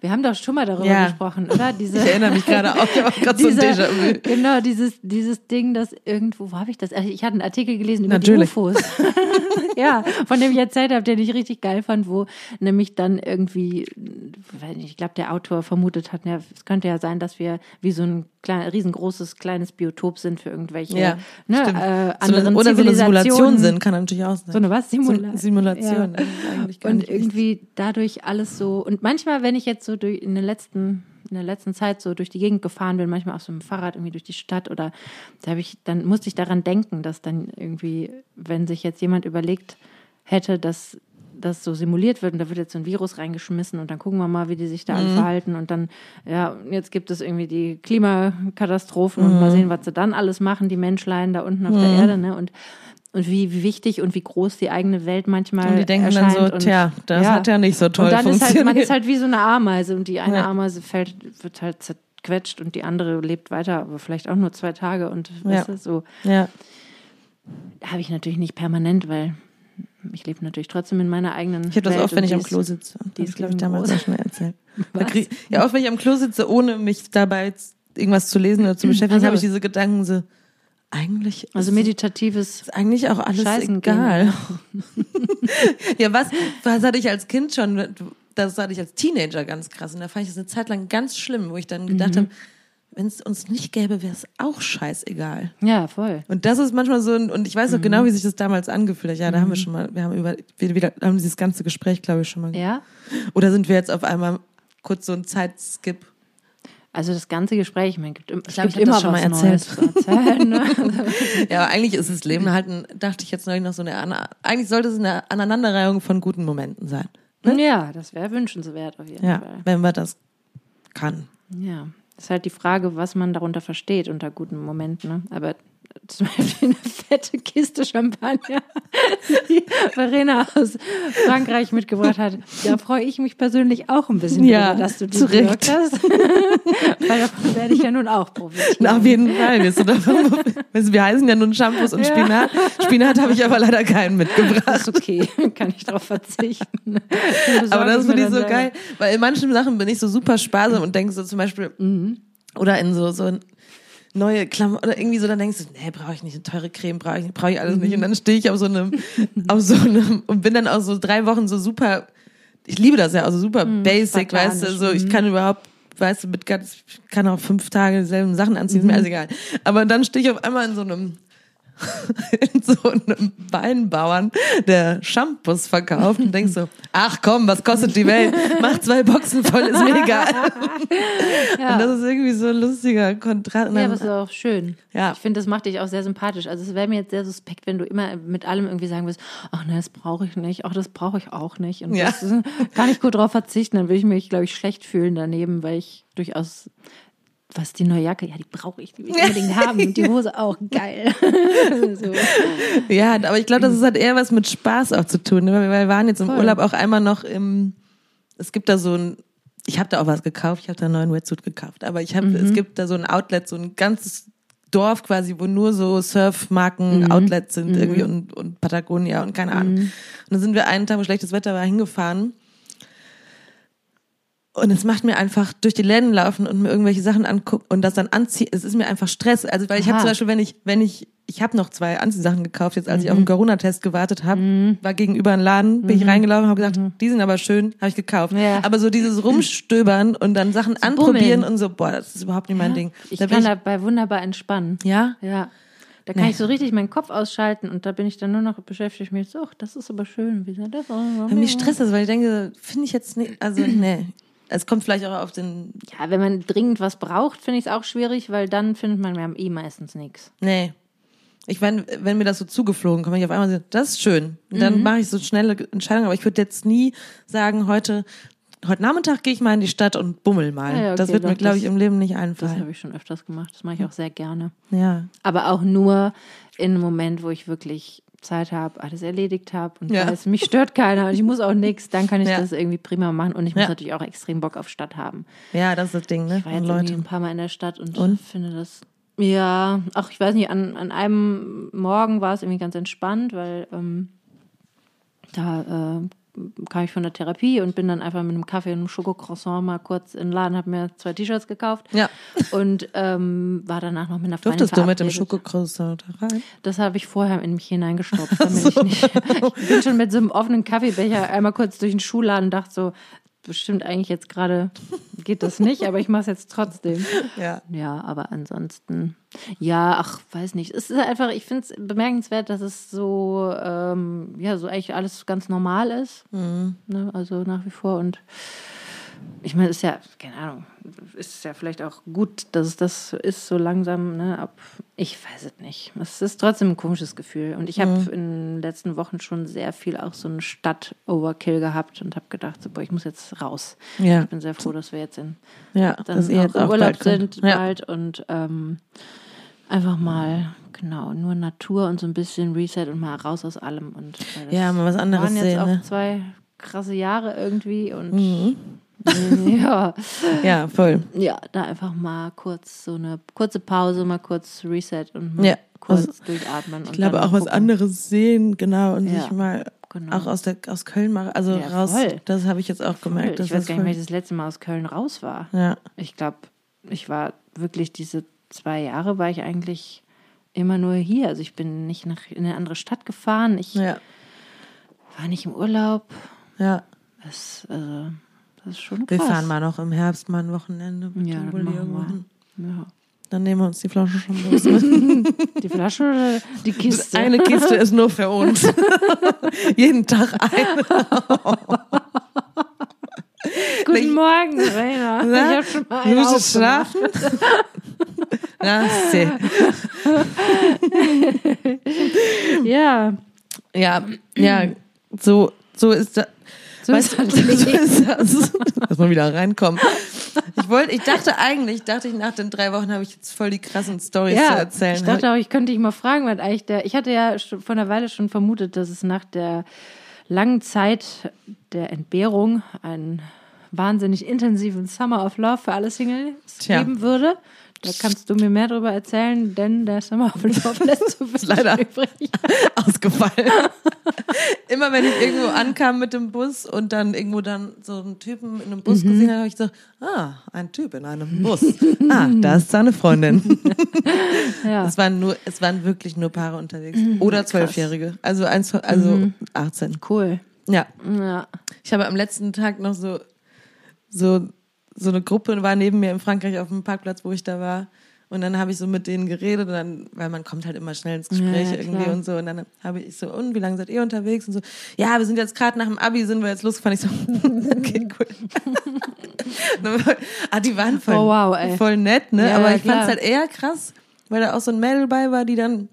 Wir haben doch schon mal darüber Ja. gesprochen, oder? Diese, Ich erinnere mich gerade auch, ich habe gerade so ein Déjà-vu. Genau, dieses, dieses Ding, das irgendwo, wo habe ich das? Also Ich hatte einen Artikel gelesen über Natürlich. die UFOs. ja, von dem ich erzählt habe, den ich richtig geil fand, wo nämlich dann irgendwie, ich glaube, der Autor vermutet hat, ja, es könnte ja sein, dass wir wie so ein klein, riesengroßes, kleines Biotop sind für irgendwelche Ja, ne, äh, So eine, anderen oder so eine Simulation sind, kann natürlich auch sein. So eine was? Simula Simulation. Ja. Und irgendwie dadurch alles so und manchmal wenn ich jetzt so durch in den letzten in der letzten Zeit so durch die Gegend gefahren bin manchmal auf so einem Fahrrad irgendwie durch die Stadt oder da habe ich dann musste ich daran denken dass dann irgendwie wenn sich jetzt jemand überlegt hätte dass das so simuliert wird und da wird jetzt so ein Virus reingeschmissen und dann gucken wir mal, wie die sich da Mhm. verhalten und dann, ja, jetzt gibt es irgendwie die Klimakatastrophen Mhm. und mal sehen, was sie dann alles machen, die Menschlein da unten auf der Erde, ne? Und und wie, wie wichtig und wie groß die eigene Welt manchmal Und die denken dann so, tja, das ja. hat ja nicht so toll und dann ist halt, funktioniert. man ist halt wie so eine Ameise und die eine Ja. Ameise fällt, wird halt zerquetscht und die andere lebt weiter, aber vielleicht auch nur zwei Tage und Ja. weißt du, so ja. habe ich natürlich nicht permanent, weil ich lebe natürlich trotzdem in meiner eigenen Ich habe das Welt oft, wenn ich am ist- Klo sitze. die ist, habe ich damals auch schon erzählt. Krieg, ja, oft, wenn ich am Klo sitze, ohne mich dabei irgendwas zu lesen oder zu beschäftigen, Also- habe ich diese Gedanken so, eigentlich Also ist, meditatives ist eigentlich auch alles Scheißen egal. ja, was, was hatte ich als Kind schon, das hatte ich als Teenager ganz krass. Und da fand ich das eine Zeit lang ganz schlimm, wo ich dann gedacht habe, wenn es uns nicht gäbe, wäre es auch scheißegal. Ja, voll. Und das ist manchmal so, ein, und ich weiß noch genau, wie sich das damals angefühlt hat. Ja, da haben wir schon mal, wir haben über, wir, wir haben dieses ganze Gespräch, glaube ich, schon mal. Ja. Oder sind wir jetzt auf einmal kurz so ein Zeitskip? Also das ganze Gespräch, man gibt, im- es glaub, gibt ich hab immer das schon mal zu erzählen. Ne? Ja, aber eigentlich ist das Leben halt, ein, dachte ich jetzt neulich noch so eine, eigentlich sollte es eine Aneinanderreihung von guten Momenten sein. Ja, das wäre wünschenswert auf jeden Ja, Fall. wenn man das kann. Ja, ist halt die Frage, was man darunter versteht unter guten Momenten. Ne? Aber zum Beispiel eine fette Kiste Champagner, die Verena aus Frankreich mitgebracht hat. Da freue ich mich persönlich auch ein bisschen Ja, drüber, dass du die zu Recht. gewirkt hast. Weil davon werde ich ja nun auch profitieren. Na, auf jeden Fall. Wirst du davon, wir heißen ja nun Shampoos und Ja. Spinat. Spinat habe ich aber leider keinen mitgebracht. Das ist okay, kann ich darauf verzichten. Aber das finde ich so geil, weil in manchen Sachen bin ich so super sparsam und denke so zum Beispiel, oder in so, so neue Klamotten oder irgendwie so, dann denkst du, nee, brauche ich nicht, eine teure Creme brauche ich, brauche ich alles nicht. Und dann stehe ich auf so einem, auf so einem und bin dann auch so drei Wochen so super, ich liebe das ja, also super basic, spartanisch, weißt du, so, ich kann überhaupt, weißt du, mit ganz, ich kann auch fünf Tage dieselben Sachen anziehen, ist mir alles egal. Aber dann stehe ich auf einmal in so einem, in so einem Weinbauern, der Shampoos verkauft und denkst so, ach komm, was kostet die Welt? Mach zwei Boxen voll, ist mir egal. Ja. Und das ist irgendwie so ein lustiger Kontrast. Ja, aber es ist auch schön. Ja. Ich finde, das macht dich auch sehr sympathisch. Also es wäre mir jetzt sehr suspekt, wenn du immer mit allem irgendwie sagen würdest, ach ne, das brauche ich nicht, ach, das brauche ich auch nicht. Und Ja. das kann ich gut drauf verzichten, dann würde ich mich, glaube ich, schlecht fühlen daneben, weil ich durchaus, was die neue Jacke, ja, die brauche ich, die will ich unbedingt haben. Und die Hose auch, geil. so. Ja, aber ich glaube, das hat eher was mit Spaß auch zu tun. Ne? Weil wir waren jetzt im Voll. Urlaub auch einmal noch im, es gibt da so ein, ich habe da auch was gekauft, ich habe da einen neuen Wetsuit gekauft, aber ich habe, Mhm. es gibt da so ein Outlet, so ein ganzes Dorf quasi, wo nur so Surfmarken, Mhm. Outlets sind irgendwie und, und Patagonia und keine Ahnung. Und dann sind wir einen Tag, wo schlechtes Wetter war, hingefahren. Und es macht mir einfach durch die Läden laufen und mir irgendwelche Sachen angucken und das dann anziehen. Es ist mir einfach Stress. Also weil ich habe zum Beispiel, wenn ich, wenn ich, ich habe noch zwei Anziehsachen gekauft, jetzt als ich auf den Corona-Test gewartet habe, war gegenüber ein Laden, bin ich reingelaufen, habe gesagt, die sind aber schön, habe ich gekauft. Ja. Aber so dieses Rumstöbern und dann Sachen anprobieren und so, boah, das ist überhaupt nicht mein Ding. Ich Da bin kann dabei wunderbar entspannen. ja, Ja. Da kann Nee. ich so richtig meinen Kopf ausschalten und da bin ich dann nur noch beschäftigt mit, so, ach, das ist aber schön, wie soll das Wenn mich stresst das, weil ich denke, finde ich jetzt nicht, also nee. Es kommt vielleicht auch auf den, Ja, wenn man dringend was braucht, finde ich es auch schwierig, weil dann findet man eh meistens nichts. nee. Ich wenn, wenn mir das so zugeflogen kommt, ich auf einmal so, das ist schön. Und dann Mhm. mache ich so schnelle Entscheidungen, aber ich würde jetzt nie sagen, heute, heute Nachmittag gehe ich mal in die Stadt und bummel mal. Ja, ja, das okay, wird mir, doch, glaube ich, das- im Leben nicht Das einfallen. habe ich schon öfters gemacht. Das mache ich auch sehr gerne. Ja. Aber auch nur in einem Moment, wo ich wirklich Zeit habe, alles erledigt habe und Ja. weiß, mich stört keiner und ich muss auch nichts, dann kann ich Ja. das irgendwie prima machen und ich muss Ja. natürlich auch extrem Bock auf Stadt haben. Ja, das ist das Ding, ne? Ich war jetzt Leute. ein paar Mal in der Stadt und, Und? finde das. Ja, ach, ich weiß nicht, an, an einem Morgen war es irgendwie ganz entspannt, weil ähm, da äh, kam ich von der Therapie und bin dann einfach mit einem Kaffee und einem Schokocroissant mal kurz in den Laden, habe mir zwei T-Shirts gekauft Ja. und ähm, war danach noch mit einer Freundin Durftest du mit dem verabredet. Schokokroissant da rein? Das habe ich vorher in mich hineingestopft, damit ich nicht. Ich bin schon mit so einem offenen Kaffeebecher einmal kurz durch den Schuhladen und dachte so, bestimmt eigentlich jetzt gerade geht das nicht, aber ich mache es jetzt trotzdem. Ja. Ja, aber ansonsten, ja, ach, weiß nicht. Es ist einfach, ich finde es bemerkenswert, dass es so, ähm, ja, so eigentlich alles ganz normal ist. Mhm. Ne? Also nach wie vor und ich meine, ist ja, keine Ahnung, ist ja vielleicht auch gut, dass es das ist, so langsam, ne? Ab, ich weiß es nicht. Es ist trotzdem ein komisches Gefühl. Und ich habe Mhm. in den letzten Wochen schon sehr viel auch so einen Stadt-Overkill gehabt und habe gedacht, so, boah, ich muss jetzt raus. Ja. Ich bin sehr froh, dass wir jetzt in Ja, dann dass auch jetzt auch Urlaub bald sind Ja. bald und ähm, einfach mal Genau, nur Natur und so ein bisschen Reset und mal raus aus allem. Und das Ja, mal was anderes waren jetzt sehen, auch ne? zwei krasse Jahre irgendwie und Mhm. ja, Ja, voll. ja, da einfach mal kurz so eine kurze Pause, mal kurz Reset und mal Ja, kurz also, durchatmen. Ich glaube auch was anderes sehen, genau, und Ja, sich mal genau. auch aus der aus Köln mal, also Ja, raus. voll. Das habe ich jetzt auch gemerkt. dass Ich weiß gar nicht, voll- wann ich das letzte Mal aus Köln raus war. Ja, Ich glaube, ich war wirklich diese zwei Jahre war ich eigentlich immer nur hier. Also ich bin nicht nach, in eine andere Stadt gefahren. Ich ja, war nicht im Urlaub. ja. Das, also, das ist schon Wir krass. fahren mal noch im Herbst mal ein Wochenende mit Ja, dem machen wir. Ja. Dann nehmen wir uns die Flasche schon los. mit. Die Flasche oder die Kiste? Eine Kiste ist nur für uns. Jeden Tag eine. Guten Ich- Morgen, Rainer. Na, Ich habe schon mal musst aufgemacht. schlafen? Na, seh. Ja, Ja, ja, so, so ist das. so weißt ist das so Leben. ist das. Lass mal wieder reinkommen. Ich wollte, ich dachte eigentlich, dachte ich nach den drei Wochen habe ich jetzt voll die krassen Stories zu Ja, erzählen. ich dachte auch, ich könnte dich mal fragen, weil eigentlich der, ich hatte ja vor einer Weile schon vermutet, dass es nach der langen Zeit der Entbehrung einen wahnsinnig intensiven Summer of Love für alle Singles Tja. geben würde. Da kannst du mir mehr darüber erzählen, denn der Summer of Love lässt so viel Leider. übrig. ausgefallen. Immer wenn ich irgendwo ankam mit dem Bus und dann irgendwo dann so einen Typen in einem Bus gesehen habe, habe ich so, ah, ein Typ in einem Bus. Ah, da ist seine Freundin. Ja. Es waren nur, es waren wirklich nur Paare unterwegs. Oder Zwölfjährige. Also eins, also 18. Cool. Ja. Ja. Ich habe am letzten Tag noch so, so, so eine Gruppe war neben mir in Frankreich auf dem Parkplatz, wo ich da war. Und dann habe ich so mit denen geredet und dann, weil man kommt halt immer schnell ins Gespräch Ja, ja, irgendwie klar. und so. Und dann habe ich so, und wie lange seid ihr unterwegs? Und so, ja, wir sind jetzt gerade nach dem Abi, sind wir jetzt losgefahren. Ich so, okay, cool. Ah, die waren voll, Oh, wow, voll nett, ne? Ja, Aber ich fand es halt eher krass, weil da auch so ein Mädel bei war, die dann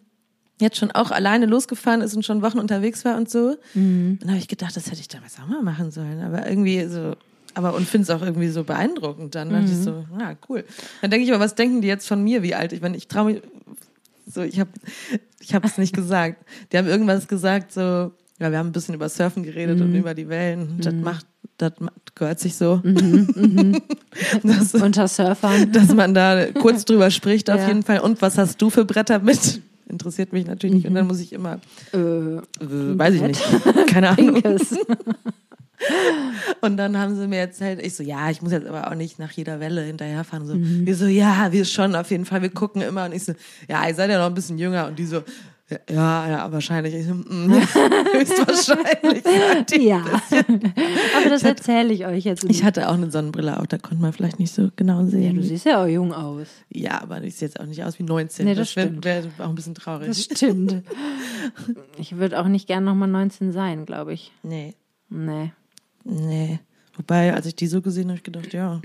jetzt schon auch alleine losgefahren ist und schon Wochen unterwegs war und so. Mhm. Dann habe ich gedacht, das hätte ich damals auch mal machen sollen. Aber irgendwie so, aber und finde es auch irgendwie so beeindruckend. Dann dachte Mhm. ich so, ja, cool. Dann denke ich aber, was denken die jetzt von mir, wie alt ich bin? Ich traue mich, so, ich habe ich habe es nicht gesagt. Die haben irgendwas gesagt, so, ja, wir haben ein bisschen über Surfen geredet Mhm. und über die Wellen. Das macht, das gehört sich so. Mhm, das, Unter Surfern. dass man da kurz drüber spricht auf Ja. jeden Fall. Und was hast du für Bretter mit? Interessiert mich natürlich nicht. Und Mhm. dann muss ich immer, Äh, äh, weiß ich nicht, keine Ahnung. Und dann haben sie mir erzählt, ich so, ja, ich muss jetzt aber auch nicht nach jeder Welle hinterherfahren. So, Mhm. wir so, ja, wir schon auf jeden Fall, wir gucken immer. Und ich so, ja, ihr seid ja noch ein bisschen jünger. Und die so, ja, ja, wahrscheinlich. Ich mm, höchstwahrscheinlich. Ja. Aber das erzähle ich euch jetzt. Ich hatte auch eine Sonnenbrille auf, da konnte man vielleicht nicht so genau ja, du sehen. siehst ja auch jung aus. Ja, aber ich sehe jetzt auch nicht aus wie 19. Nee, das wäre stimmt. wär auch ein bisschen traurig. Das stimmt. Ich würde auch nicht gern nochmal 19 sein, glaube ich. nee, Nee. Nee. Wobei, als ich die so gesehen habe, ich gedacht, ja,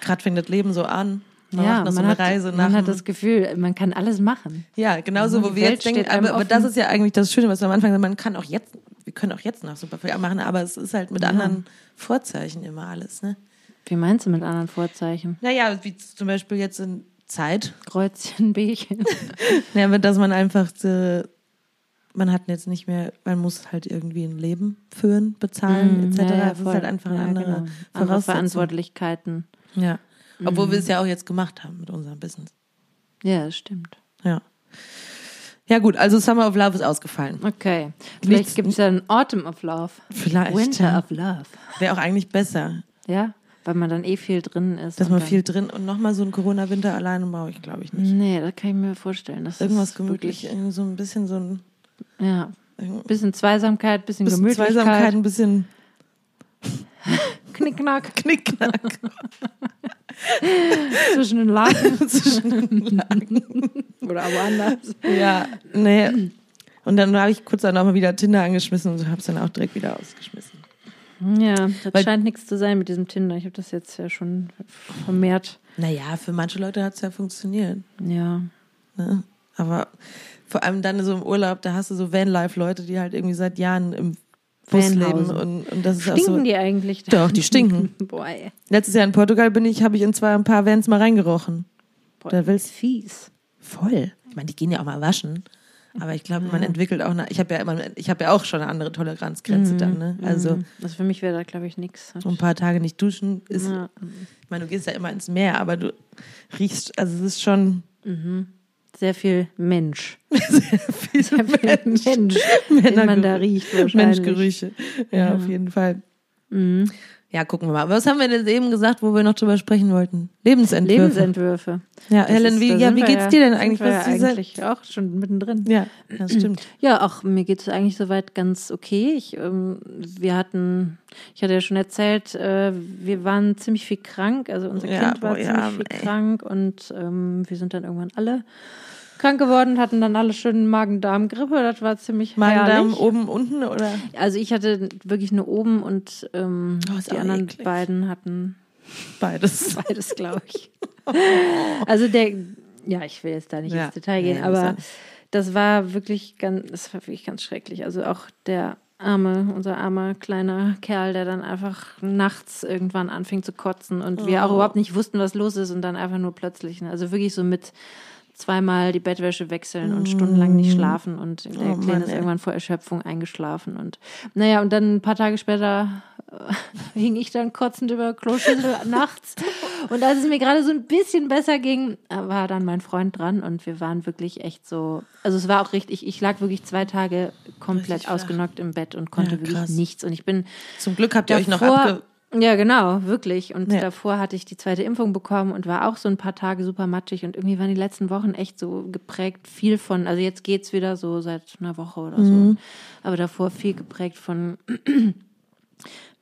gerade fängt das Leben so an. Man ja, so man, eine hat, man hat das Gefühl, man kann alles machen. Ja, genauso, Die wo wir Welt jetzt denken, aber, aber das ist ja eigentlich das Schöne, was wir am Anfang sagen, man kann auch jetzt, wir können auch jetzt noch super viel machen, aber es ist halt mit anderen Vorzeichen immer alles, ne? Wie meinst du mit anderen Vorzeichen? Naja, wie zum Beispiel jetzt in Zeit, Kreuzchen, Bärchen. ja, dass man einfach, äh, man hat jetzt nicht mehr, man muss halt irgendwie ein Leben führen, bezahlen, etc. Mhm. Ja, ja, das ist halt einfach eine Ja, andere genau. andere. Verantwortlichkeiten. Ja. Obwohl wir es ja auch jetzt gemacht haben mit unserem Business. Ja, das stimmt. Ja. Ja gut, also Summer of Love ist ausgefallen. Okay. Vielleicht gibt es ja ein Autumn of Love. Vielleicht. Winter of Love. Wäre auch eigentlich besser. Ja, weil man dann eh viel drin ist. Dass man viel drin und nochmal so einen Corona-Winter alleine brauche ich, glaube ich, nicht. Nee, das kann ich mir vorstellen. Das Irgendwas gemütlich, so ein bisschen so ein ja. ein Bisschen Zweisamkeit, bisschen, bisschen Gemütlichkeit. Zweisamkeit, ein bisschen Knickknack Knickknack zwischen den Lagen zwischen den Lagen. oder woanders. Ja, nee. Und dann habe ich kurz dann auch mal wieder Tinder angeschmissen und habe es dann auch direkt wieder ausgeschmissen. Ja, das Weil- scheint nichts zu sein mit diesem Tinder. Ich habe das jetzt ja schon vermehrt. Naja, für manche Leute hat es ja funktioniert. Ja. Ne? Aber vor allem dann so im Urlaub, da hast du so Vanlife-Leute, die halt irgendwie seit Jahren im Bus leben und, und das ist Stinken auch so. die eigentlich? Doch, die stinken. Boah, ey. Letztes Jahr in Portugal bin ich, habe ich in zwei ein paar Vans mal reingerochen. Boah, Da willst- fies. Voll. Ich meine, die gehen ja auch mal waschen. Aber ich glaube, man entwickelt auch eine, ich habe ja immer, ich habe ja auch schon eine andere Toleranzgrenze dann, ne? Also, Also für mich wäre da, glaube ich, nichts. so ein paar Tage nicht duschen ist, Ja. ich meine, du gehst ja immer ins Meer, aber du riechst, also es ist schon Sehr viel Mensch. viel Sehr viel Mensch, den Männergerüche. man da riecht wahrscheinlich. Menschgerüche. Ja, auf jeden Fall. Mhm. Ja, gucken wir mal. Aber was haben wir denn eben gesagt, wo wir noch drüber sprechen wollten? Lebensentwürfe. Lebensentwürfe. Ja, Das Helen, ist- wie, ja, wie geht's dir denn eigentlich? Was ja eigentlich auch schon mittendrin. ja, das stimmt. Ja, auch mir geht es eigentlich soweit ganz okay. Ich, ähm, wir hatten, ich hatte ja schon erzählt, äh, wir waren ziemlich viel krank. Also unser Ja, Kind war boah, ziemlich ja, viel ey. krank und ähm, wir sind dann irgendwann alle krank geworden, hatten dann alle schön Magen-Darm-Grippe. Das war ziemlich Magen-Darm oben, unten oder? Also ich hatte wirklich nur oben und ähm, Oh, die anderen eklig. beiden hatten Beides. beides, glaube ich. Also der, ja, ich will jetzt da nicht Ja. ins Detail gehen, Ja, aber das war wirklich ganz, das war wirklich ganz schrecklich. Also auch der arme, unser armer kleiner Kerl, der dann einfach nachts irgendwann anfing zu kotzen und wir auch Oh. überhaupt nicht wussten, was los ist und dann einfach nur plötzlich, ne? also wirklich so mit zweimal die Bettwäsche wechseln und stundenlang nicht schlafen und der Mm. Oh Kleine ist irgendwann vor Erschöpfung eingeschlafen und naja, und dann ein paar Tage später äh, hing ich dann kotzend über Kloschüssel nachts. Und als es mir gerade so ein bisschen besser ging, äh, war dann mein Freund dran und wir waren wirklich echt so, also es war auch richtig, ich lag wirklich zwei Tage komplett ausgenockt im Bett und konnte Ja, wirklich nichts. Und ich bin Zum Glück habt ihr euch noch abge... ja, genau, wirklich. Und Ja. davor hatte ich die zweite Impfung bekommen und war auch so ein paar Tage super matschig. Und irgendwie waren die letzten Wochen echt so geprägt, viel von, also jetzt geht's wieder so seit einer Woche oder Mhm. so. Aber davor viel geprägt von,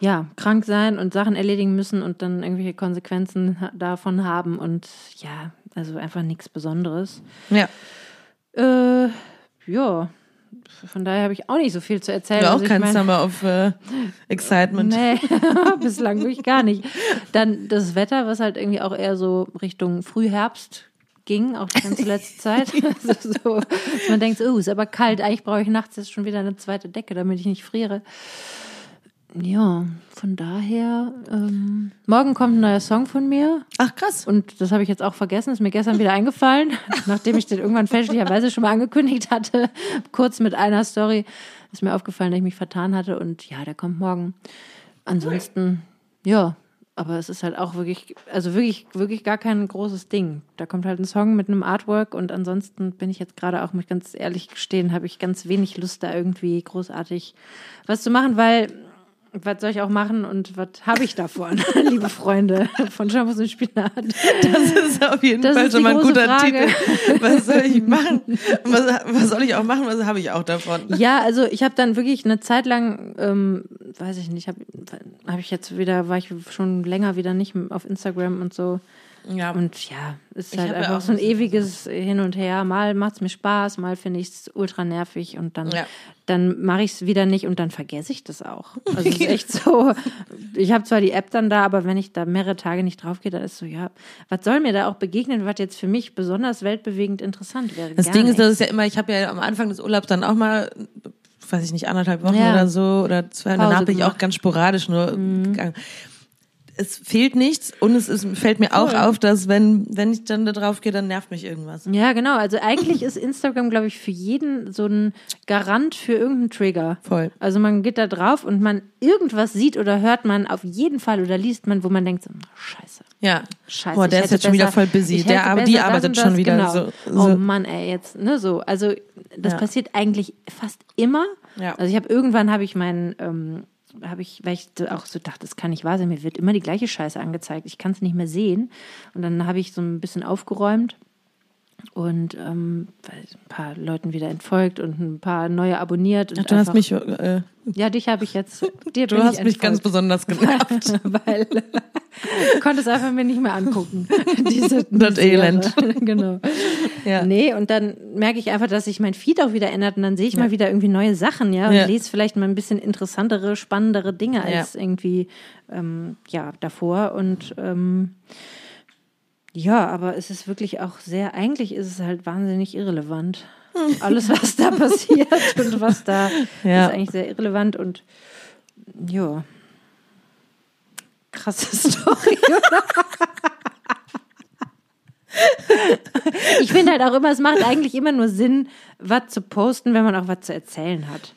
ja, krank sein und Sachen erledigen müssen und dann irgendwelche Konsequenzen davon haben. Und ja, also einfach nichts Besonderes. Ja, Äh, ja. Von daher habe ich auch nicht so viel zu erzählen. du auch Also ich kein mein- Summer of äh, Excitement. Nee, bislang wirklich gar nicht. Dann das Wetter, was halt irgendwie auch eher so Richtung Frühherbst ging, auch die ganze letzte Zeit. Also so, man denkt, oh, ist aber kalt, eigentlich brauche ich nachts jetzt schon wieder eine zweite Decke, damit ich nicht friere. Ja, von daher, ähm, morgen kommt ein neuer Song von mir Ach krass. und das habe ich jetzt auch vergessen, ist mir gestern wieder eingefallen, nachdem ich den irgendwann fälschlicherweise schon mal angekündigt hatte, kurz mit einer Story, ist mir aufgefallen, dass ich mich vertan hatte und ja, der kommt morgen. Ansonsten, ja, aber es ist halt auch wirklich, also wirklich, wirklich gar kein großes Ding. Da kommt halt ein Song mit einem Artwork und ansonsten bin ich jetzt gerade auch, muss ich ganz ehrlich gestehen, habe ich ganz wenig Lust, da irgendwie großartig was zu machen, weil was soll ich auch machen und was habe ich davon, liebe Freunde von Shampoos und Spinat? Das ist auf jeden Das Fall schon mal ein guter Frage. Titel. Was soll ich machen? Was, was soll ich auch machen? Was habe ich auch davon? Ja, also ich habe dann wirklich eine Zeit lang, ähm, weiß ich nicht, habe hab ich jetzt wieder, war ich schon länger wieder nicht auf Instagram und so. Ja, Und ja, es ist Ich halt ja einfach auch so ein ewiges Hin und Her. Mal macht's mir Spaß, mal finde ich es ultra nervig und dann, Ja. dann mache ich es wieder nicht und dann vergesse ich das auch. Also es ist echt so, ich habe zwar die App dann da, aber wenn ich da mehrere Tage nicht drauf gehe, dann ist so, ja, was soll mir da auch begegnen, was jetzt für mich besonders weltbewegend interessant wäre? Das Ding ist, nichts. das ist ja immer, ich habe ja am Anfang des Urlaubs dann auch mal, weiß ich nicht, anderthalb Wochen Ja. oder so oder zwei, und danach bin ich auch. Mhm. ganz sporadisch nur gegangen. Es fehlt nichts und es ist, fällt mir auch Voll. auf, dass wenn, wenn ich dann da drauf gehe, dann nervt mich irgendwas. Ja, genau. Also eigentlich ist Instagram, glaube ich, für jeden so ein Garant für irgendeinen Trigger. Voll. Also man geht da drauf und man irgendwas sieht oder hört man auf jeden Fall oder liest man, wo man denkt, so, scheiße. Ja. Scheiße, Boah, der ist jetzt schon wieder besser- voll busy. Der, aber besser die arbeitet schon wieder genau. so. Oh so. Mann, ey, jetzt, ne, so. Also, das Ja. passiert eigentlich fast immer. Ja. Also, ich habe irgendwann habe ich meinen, ähm, habe ich, weil ich auch so dachte, das kann nicht wahr sein, mir wird immer die gleiche Scheiße angezeigt. Ich kann es nicht mehr sehen. Und dann habe ich so ein bisschen aufgeräumt und ähm, ein paar Leuten wieder entfolgt und ein paar neue abonniert. Und Ach, du hast einfach- mich, äh, Ja, dich habe ich jetzt. Dir du hast ich mich ganz besonders genervt. weil du konntest einfach mir nicht mehr angucken. Diese Das. Elend. genau. Ja. Nee, und dann merke ich einfach, dass sich mein Feed auch wieder ändert und dann sehe ich mal wieder irgendwie neue Sachen, ja, und Ja. lese vielleicht mal ein bisschen interessantere, spannendere Dinge Ja. als irgendwie ähm, ja davor und ähm, ja, aber es ist wirklich auch sehr, eigentlich ist es halt wahnsinnig irrelevant. Alles, was da passiert und was da Ja. ist eigentlich sehr irrelevant und ja. Krasse Story. ich finde halt auch immer, es macht eigentlich immer nur Sinn, was zu posten, wenn man auch was zu erzählen hat.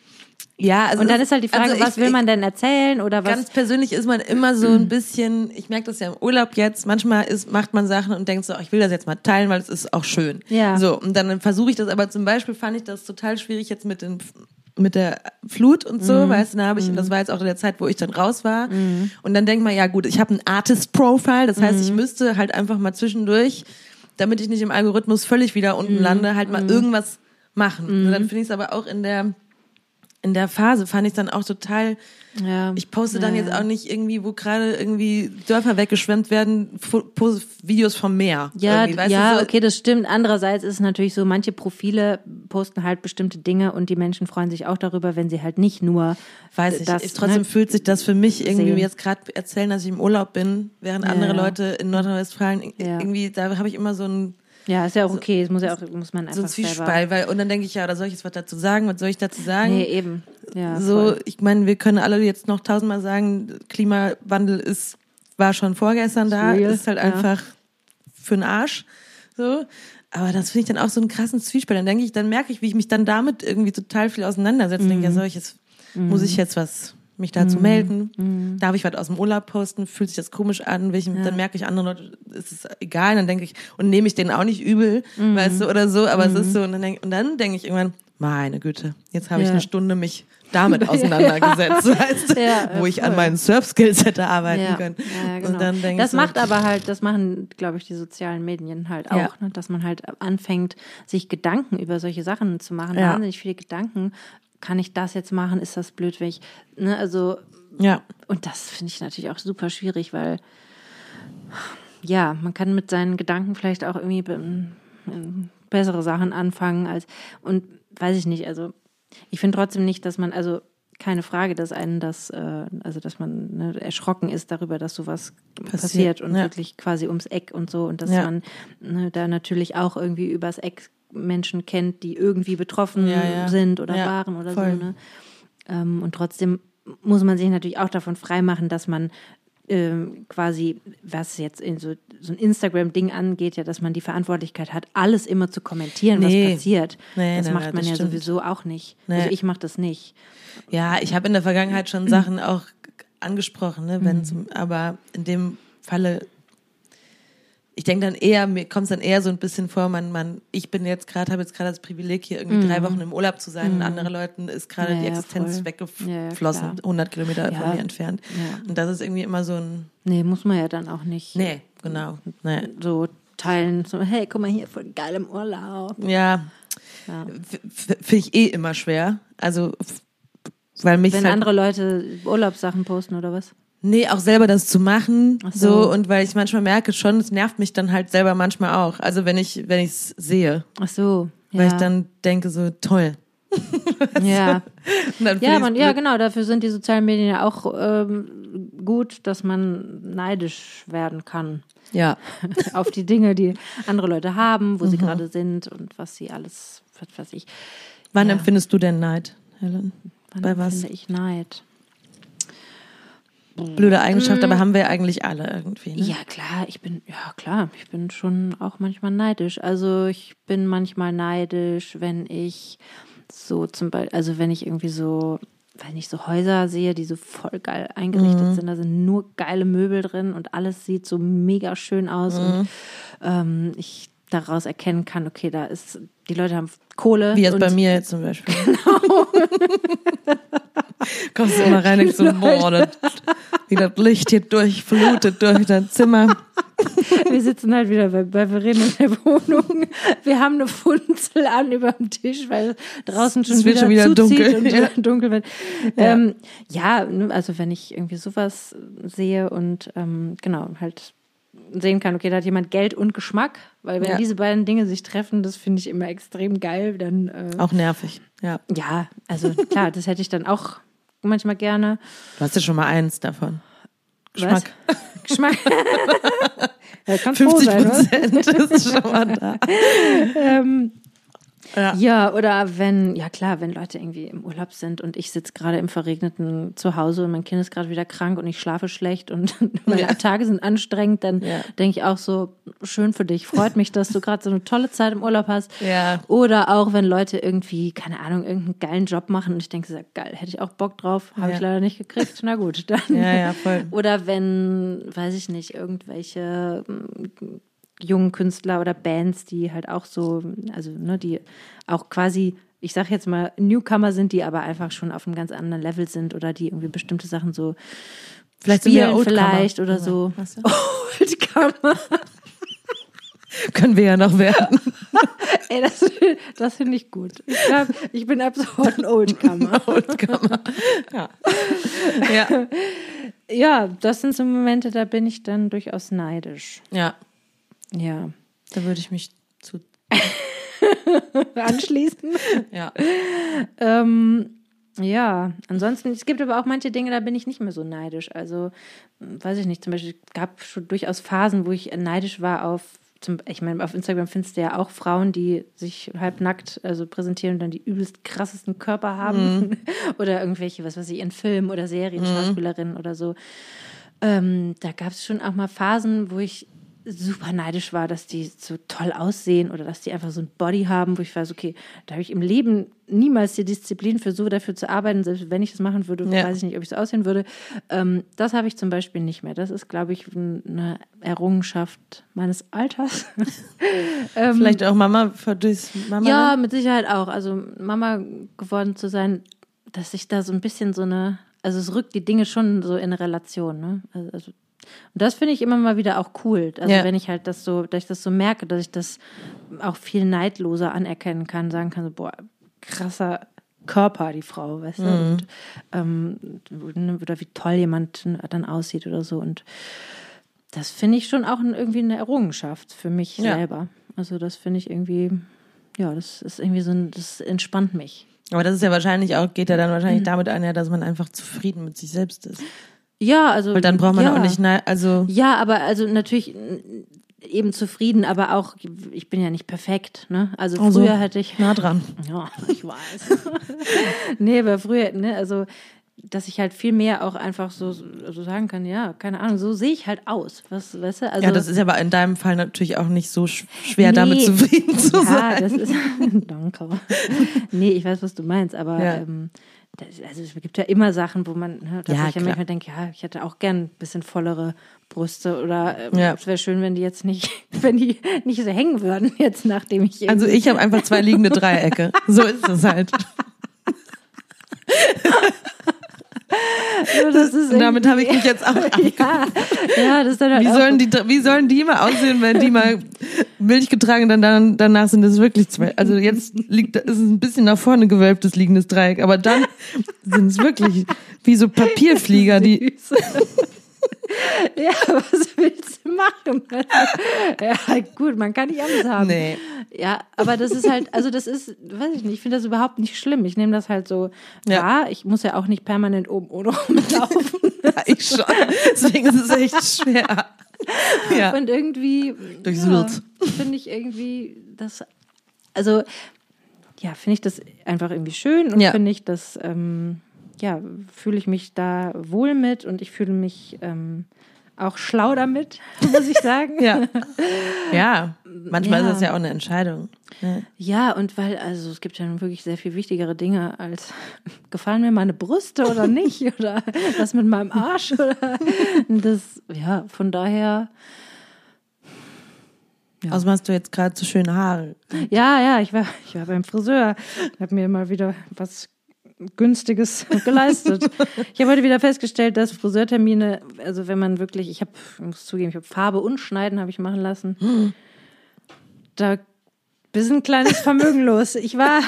Ja, also Und dann ist halt die Frage, also ich- was will man denn erzählen oder was? Ganz persönlich ist man immer so ein bisschen, ich merke das ja im Urlaub jetzt, manchmal ist, macht man Sachen und denkt so, ach, ich will das jetzt mal teilen, weil es ist auch schön. Ja. So, und dann versuche ich das, aber zum Beispiel fand ich das total schwierig jetzt mit den mit der Flut und so, Mhm. weißt du, da habe ich, das war jetzt auch in der Zeit, wo ich dann raus war. Und dann denkt man, ja gut, ich habe ein Artist-Profile, das heißt, ich Mhm. müsste halt einfach mal zwischendurch, damit ich nicht im Algorithmus völlig wieder Mhm. unten lande, halt mal irgendwas machen. Und dann finde ich es aber auch in der in der Phase fand ich dann auch total ja. ich poste dann Ja, jetzt auch nicht irgendwie, wo gerade irgendwie Dörfer weggeschwemmt werden, Videos vom Meer. Ja, ja, so, okay, das stimmt. Andererseits ist es natürlich so, manche Profile posten halt bestimmte Dinge und die Menschen freuen sich auch darüber, wenn sie halt nicht nur Weiß ich. das, ich trotzdem ne? fühlt sich das für mich irgendwie sehen. jetzt gerade erzählen, dass ich im Urlaub bin, während Ja, andere. Leute in Nordrhein-Westfalen irgendwie, da habe ich immer so ein Ja, ist ja auch okay, das muss ja auch, muss man so einfach ein selber. Zwiespalt, weil und dann denke ich ja, oder soll ich jetzt was dazu sagen? Was soll ich dazu sagen? Nee, eben. Ja, so, voll. ich meine, wir können alle jetzt noch tausendmal sagen, Klimawandel ist war schon vorgestern da, real, ist halt ja. einfach für den Arsch. So. Aber das finde ich dann auch so einen krassen Zwiespalt. Dann denke ich, dann merke ich, wie ich mich dann damit irgendwie total viel auseinandersetze. Mhm. denke, ja, soll ich jetzt, muss ich jetzt was mich dazu melden? Darf ich was aus dem Urlaub posten? Fühlt sich das komisch an? Will ich, Dann merke ich, andere Leute, ist es egal. Dann denke ich, und nehme ich denen auch nicht übel, Mhm. weißt du, oder so. Aber es ist so, und dann denke, denke ich irgendwann, meine Güte, jetzt habe ich Ja. eine Stunde mich damit auseinandergesetzt, weißt du, Ja, wo ich an voll. meinen Surf-Skills hätte arbeiten Ja, können. ja, ja, genau. Und dann denke das ich so, macht aber halt, das machen, glaube ich, die sozialen Medien halt auch, Ja. ne? dass man halt anfängt, sich Gedanken über solche Sachen zu machen. Ja. Wahnsinnig viele Gedanken. Kann ich das jetzt machen? Ist das blöd, wenn ich, ne, also, ja, und das finde ich natürlich auch super schwierig, weil, ja, man kann mit seinen Gedanken vielleicht auch irgendwie be- bessere Sachen anfangen als, und weiß ich nicht, also, ich finde trotzdem nicht, dass man, also, keine Frage, dass einen das, äh, also dass man ne, erschrocken ist darüber, dass sowas passiert, Passiert, und ja. wirklich quasi ums Eck und so und dass Ja. man ne, da natürlich auch irgendwie übers Eck Menschen kennt, die irgendwie betroffen Ja, ja. sind oder Ja, waren oder voll. so. Ne? Ähm, und trotzdem muss man sich natürlich auch davon freimachen, dass man ähm, quasi, was jetzt in so, so ein Instagram-Ding angeht, ja, dass man die Verantwortlichkeit hat, alles immer zu kommentieren, Nee. was passiert. Nee, das nee, macht man das ja stimmt. sowieso auch nicht. Also ich mache das nicht. Ja, ich habe in der Vergangenheit schon Sachen auch angesprochen, ne, wenn zum, aber in dem Falle, ich denke dann eher, mir kommt es dann eher so ein bisschen vor, man, man, ich bin jetzt gerade, habe jetzt gerade das Privileg, hier irgendwie drei Wochen im Urlaub zu sein und andere Leuten ist gerade Ja, die ja, Existenz voll. weggeflossen, Ja, ja, klar. 100 Kilometer Ja. von mir entfernt. Ja. Und das ist irgendwie immer so ein, Nee, muss man ja dann auch nicht nee, genau, nee. so teilen. So, hey, guck mal hier, voll geil im Urlaub. Ja, Ja. finde ich eh immer schwer. Also, weil mich Wenn halt, andere Leute Urlaubssachen posten oder was? Nee, auch selber das zu machen, Ach so. so. und weil ich manchmal merke schon, es nervt mich dann halt selber manchmal auch. Also wenn ich, wenn ich es sehe, Ach so. Ja. weil ich dann denke so, toll. ja. Dann Ja, man, ja, genau, dafür sind die sozialen Medien ja auch ähm, gut, dass man neidisch werden kann Ja. auf die Dinge, die andere Leute haben, wo sie Mhm. gerade sind und was sie alles, was weiß ich. Wann Ja. empfindest du denn Neid, Helen? Wann Bei was? empfinde ich Neid? Blöde Eigenschaft, aber haben wir eigentlich alle irgendwie. Ne? Mm. Ja, klar, ich bin, ja klar, ich bin schon auch manchmal neidisch. Also ich bin manchmal neidisch, wenn ich so zum Beispiel, also wenn ich irgendwie so, wenn ich so Häuser sehe, die so voll geil eingerichtet Mhm. sind, da sind nur geile Möbel drin und alles sieht so mega schön aus Mhm. und ähm, ich daraus erkennen kann, okay, da ist, die Leute haben Kohle. Wie jetzt bei mir jetzt zum Beispiel. Kommst du immer rein und so, boah, das, wie das Licht hier durchflutet durch dein Zimmer. Wir sitzen halt wieder bei, bei Verena in der Wohnung. Wir haben eine Funzel an über dem Tisch, weil draußen schon wieder, schon wieder dunkel, und ja. dunkel wird. Ja. Ähm, ja, ne, also wenn ich irgendwie sowas sehe und ähm, genau, halt sehen kann, okay, da hat jemand Geld und Geschmack, weil wenn Ja. diese beiden Dinge sich treffen, das finde ich immer extrem geil, dann äh, Auch nervig, ja. ja, also klar, das hätte ich dann auch manchmal gerne. Du hast ja schon mal eins davon. Was? Geschmack. Geschmack. ja, kann froh 50 sein, was? Prozent ist schon mal da. Ähm, Ja. ja, oder wenn, ja klar, wenn Leute irgendwie im Urlaub sind und ich sitze gerade im verregneten Zuhause und mein Kind ist gerade wieder krank und ich schlafe schlecht und meine ja. Tage sind anstrengend, dann ja. denke ich auch so, schön für dich, freut mich, dass du gerade so eine tolle Zeit im Urlaub hast. Ja. Oder auch, wenn Leute irgendwie, keine Ahnung, irgendeinen geilen Job machen und ich denke, so, geil, hätte ich auch Bock drauf, habe ich leider nicht gekriegt. Na gut, dann. Ja, ja, voll. Oder wenn, weiß ich nicht, irgendwelche jungen Künstler oder Bands, die halt auch so, also ne, die auch quasi, ich sag jetzt mal, Newcomer sind, die aber einfach schon auf einem ganz anderen Level sind oder die irgendwie bestimmte Sachen so vielleicht spielen vielleicht oder so. Oldkammer. Können wir ja noch werden. Ey, das, das finde ich gut. Ich glaube, ich bin ab sofort ein Oldkammer. Oldkammer. Ja. ja. Ja, das sind so Momente, da bin ich dann durchaus neidisch. Ja. Ja. Da würde ich mich zu anschließen. ja. Ähm, ja, ansonsten, es gibt aber auch manche Dinge, da bin ich nicht mehr so neidisch. Also, weiß ich nicht, zum Beispiel gab es schon durchaus Phasen, wo ich neidisch war auf, zum, ich meine, auf Instagram findest du ja auch Frauen, die sich halbnackt also präsentieren und dann die übelst krassesten Körper haben. Mhm. oder irgendwelche, was weiß ich, in Filmen oder Serien, mhm. Schauspielerinnen oder so. Ähm, da gab es schon auch mal Phasen, wo ich super neidisch war, dass die so toll aussehen oder dass die einfach so ein Body haben, wo ich weiß, okay, da habe ich im Leben niemals die Disziplin für so dafür zu arbeiten, selbst wenn ich das machen würde, ja. weiß ich nicht, ob ich so aussehen würde. Ähm, das habe ich zum Beispiel nicht mehr. Das ist, glaube ich, eine Errungenschaft meines Alters. ähm, Vielleicht auch Mama für durchs Mama. Ja, mit Sicherheit auch. Also Mama geworden zu sein, dass ich da so ein bisschen so eine, also es rückt die Dinge schon so in Relation. Ne? Also, also und das finde ich immer mal wieder auch cool. Also ja. wenn ich halt das so, dass ich das so merke, dass ich das auch viel neidloser anerkennen kann, sagen kann, so, boah, krasser Körper, die Frau, weißt du? Mhm. Und, ähm, oder wie toll jemand dann aussieht oder so. Und das finde ich schon auch irgendwie eine Errungenschaft für mich ja. selber. Also das finde ich irgendwie, ja, das ist irgendwie so ein, das entspannt mich. Aber das ist ja wahrscheinlich auch, geht ja dann wahrscheinlich mhm. damit einher, dass man einfach zufrieden mit sich selbst ist. Ja, also. Weil dann braucht man ja. auch nicht, also. Ja, aber also natürlich eben zufrieden, aber auch, ich bin ja nicht perfekt, ne? Also, also früher hätte ich. Nah dran. Ja, ich weiß. nee, aber früher, ne, also dass ich halt viel mehr auch einfach so, so sagen kann, ja, keine Ahnung, so sehe ich halt aus. Was, weißt du? Also, ja, das ist aber in deinem Fall natürlich auch nicht so schwer, nee, damit zufrieden zu ja, sein. Ja, das ist. Danke. nee, ich weiß, was du meinst, aber ja. ähm, das, also es gibt ja immer Sachen, wo man, ne, dass ja, ich ja manchmal denke, ja, ich hätte auch gern ein bisschen vollere Brüste oder äh, ja. es wäre schön, wenn die jetzt nicht, wenn die nicht so hängen würden, jetzt nachdem ich. Also ich habe einfach zwei liegende Dreiecke. so ist es halt. So, damit habe ich mich jetzt auch. ja, ja, das ist dann halt wie, sollen die, wie sollen die mal aussehen, wenn die mal Milch getragen, dann, dann danach sind es wirklich zwei. Also jetzt liegt ist es ein bisschen nach vorne gewölbtes liegendes Dreieck, aber dann sind es wirklich wie so Papierflieger, die. ja, was willst du machen? ja, gut, man kann nicht alles haben. Nee. Ja, aber das ist halt, also das ist, weiß ich nicht, ich finde das überhaupt nicht schlimm. Ich nehme das halt so ja. wahr. Ich muss ja auch nicht permanent oben ohne rumlaufen. ja, ich schon. Deswegen ist es echt schwer. Ja. Und irgendwie Durchs ja, finde ich irgendwie das, also ja, finde ich das einfach irgendwie schön und ja. finde ich das, ähm, ja, fühle ich mich da wohl mit und ich fühle mich ähm, auch schlau damit, muss ich sagen. ja. ja, manchmal ja. ist das ja auch eine Entscheidung. Ja. ja, und weil, also es gibt ja nun wirklich sehr viel wichtigere Dinge als gefallen mir meine Brüste oder nicht oder was mit meinem Arsch oder das, ja, von daher. Ja. Also hast du jetzt gerade so schöne Haare. Ja, ja, ich war, ich war beim Friseur, habe mir mal wieder was Günstiges geleistet. ich habe heute wieder festgestellt, dass Friseurtermine, also wenn man wirklich, ich habe, muss zugeben, ich habe Farbe und Schneiden habe ich machen lassen. Hm. Da bisschen kleines Vermögen los. Ich war,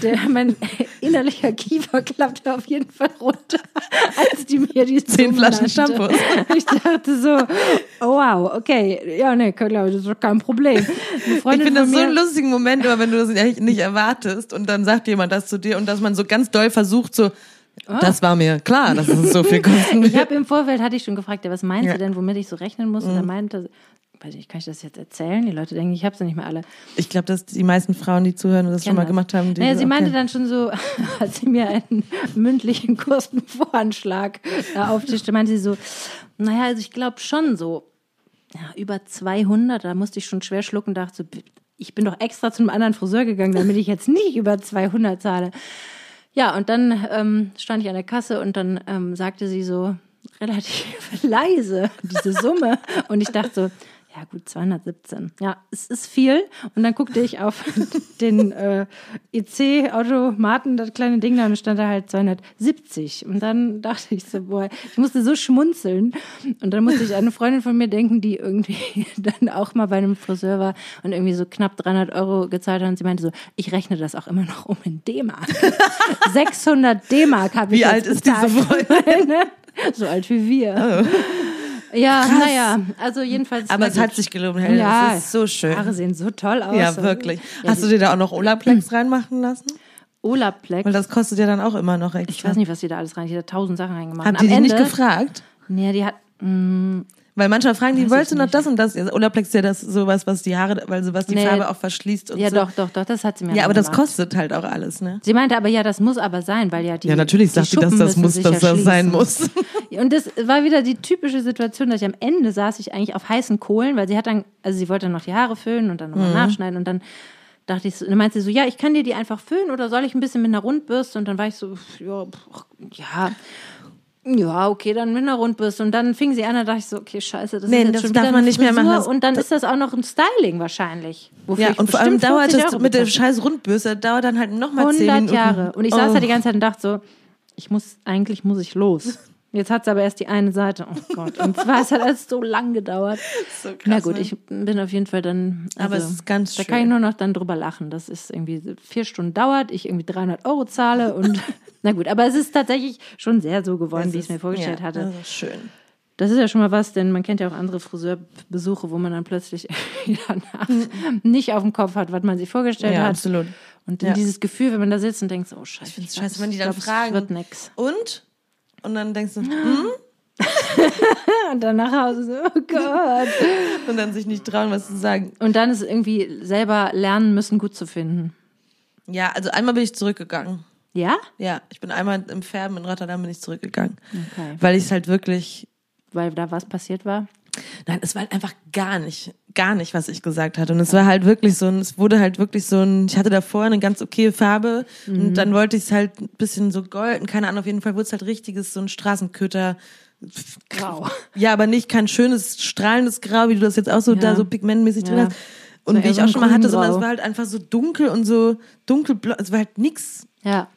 der, mein innerlicher Kiefer klappte auf jeden Fall runter, als die mir die zehn Flaschen Shampoo. Ich dachte so, oh wow, okay, ja, nee, glaube das ist doch kein Problem. Ich finde das so einen lustigen Moment, aber wenn du das nicht erwartest und dann sagt jemand das zu dir und dass man so ganz doll versucht, so Oh. Das war mir klar, dass es so viel kosten wird. Ich habe im Vorfeld hatte ich schon gefragt, ja, was meinst ja. du denn, womit ich so rechnen muss? Mhm. Und er meinte, weiß nicht, kann ich das jetzt erzählen? Die Leute denken, ich habe sie nicht mehr alle. Ich glaube, dass die meisten Frauen, die zuhören und das schon mal das. gemacht haben, die Naja, sie okay. meinte dann schon so, als sie mir einen mündlichen Kostenvoranschlag da auftischte, meinte sie so, naja, also ich glaube schon so, ja, über 200, da musste ich schon schwer schlucken, dachte so, ich bin doch extra zu einem anderen Friseur gegangen, damit ich jetzt nicht über 200 zahle. Ja, und dann ähm, stand ich an der Kasse und dann ähm, sagte sie so relativ leise diese Summe und ich dachte so, ja gut, 217. Ja, es ist viel. Und dann guckte ich auf den äh, EC-Automaten, das kleine Ding, da und stand da halt 270. Und dann dachte ich so, boah, ich musste so schmunzeln. Und dann musste ich an eine Freundin von mir denken, die irgendwie dann auch mal bei einem Friseur war und irgendwie so knapp 300 Euro gezahlt hat. Und sie meinte so, ich rechne das auch immer noch um in D-Mark. 600 D-Mark habe ich Wie alt ist diese bezahlt. Freundin? so alt wie wir. Ja, naja, also jedenfalls. Aber es hat sich gelohnt, Helen. Ja, Das ist so schön. Haare sehen so toll aus. Ja, wirklich. Ja, Hast du dir da auch noch Olaplex reinmachen lassen? Olaplex. Weil das kostet ja dann auch immer noch extra. ich weiß nicht, was die da alles rein. Die hat tausend Sachen reingemacht. Ihr die Ende, nicht gefragt? Nee, die hat. mm, Mh, Weil manchmal fragen die, wolltest du noch das und das? Ja, Olaplex ist ja das sowas, was die Haare, weil so was die Nee. Farbe auch verschließt und ja, so. doch, doch, doch, das hat sie mir Ja, aber das gemacht. kostet halt auch alles, ne? Sie meinte aber, ja, das muss aber sein, weil ja die. Ja, natürlich die sagt sie, dass Schuppen das müssen muss, sich dass ja das sein muss. Und das war wieder die typische Situation, dass ich am Ende saß ich eigentlich auf heißen Kohlen, weil sie hat dann, also sie wollte dann noch die Haare föhnen und dann Mhm. nochmal nachschneiden und dann dachte ich so, dann meinte sie so, ja, ich kann dir die einfach föhnen oder soll ich ein bisschen mit einer Rundbürste? Und dann war ich so, ja, pff, ja. Ja, okay, dann mit einer Rundbürste. Und dann fing sie an, da dachte ich so, okay, scheiße, das Nee, ist jetzt das schon darf wieder man nicht mehr machen. Frisur. Das- Und dann ist das auch noch ein Styling wahrscheinlich. Wofür Ja, ich und vor allem dauert 50 es Euro mit der scheiß Rundbürste, dauert dann halt nochmal 10 100 Minuten. Jahre. Und ich saß oh. da die ganze Zeit und dachte so, ich muss, eigentlich muss ich los. Jetzt hat es aber erst die eine Seite. Oh Gott. Und zwar es hat alles so lang gedauert. So krass, Na gut, ne? ich bin auf jeden Fall dann. Also, Aber es ist ganz Da schön. kann ich nur noch dann drüber lachen, dass es irgendwie vier Stunden dauert, ich irgendwie 300 Euro zahle und. Na gut, aber es ist tatsächlich schon sehr so geworden, wie ich es mir vorgestellt ja, hatte. Das ist schön. Das ist ja schon mal was, denn man kennt ja auch andere Friseurbesuche, wo man dann plötzlich danach nicht auf dem Kopf hat, was man sich vorgestellt Ja, hat. absolut. Und Ja. dieses Gefühl, wenn man da sitzt und denkt, oh scheiße. Ich find's scheiße, wenn die dann glaub, fragen. Es wird nix. Und? Und dann denkst du, hm? Und dann nach Hause so, oh Gott. und dann sich nicht trauen, was zu sagen. Und dann ist irgendwie selber lernen müssen, gut zu finden. Ja, also einmal bin ich zurückgegangen. Ja? Ja, ich bin einmal im Färben in Rotterdam bin ich zurückgegangen. Okay. Weil ich es halt wirklich, Weil da was passiert war? Nein, es war halt einfach gar nicht, gar nicht, was ich gesagt hatte. Und es war halt wirklich so ein, es wurde halt wirklich so ein, ich hatte davor eine ganz okay Farbe und dann wollte ich es halt ein bisschen so golden, keine Ahnung, auf jeden Fall wurde es halt richtiges, so ein Straßenköter. Grau. Ja, aber nicht kein schönes, strahlendes Grau, wie du das jetzt auch so Ja. da so pigmentmäßig drin Ja. hast. Und wie ich auch schon mal hatte, sondern es war halt einfach so dunkel und so dunkelblau, es war halt nix. Ja.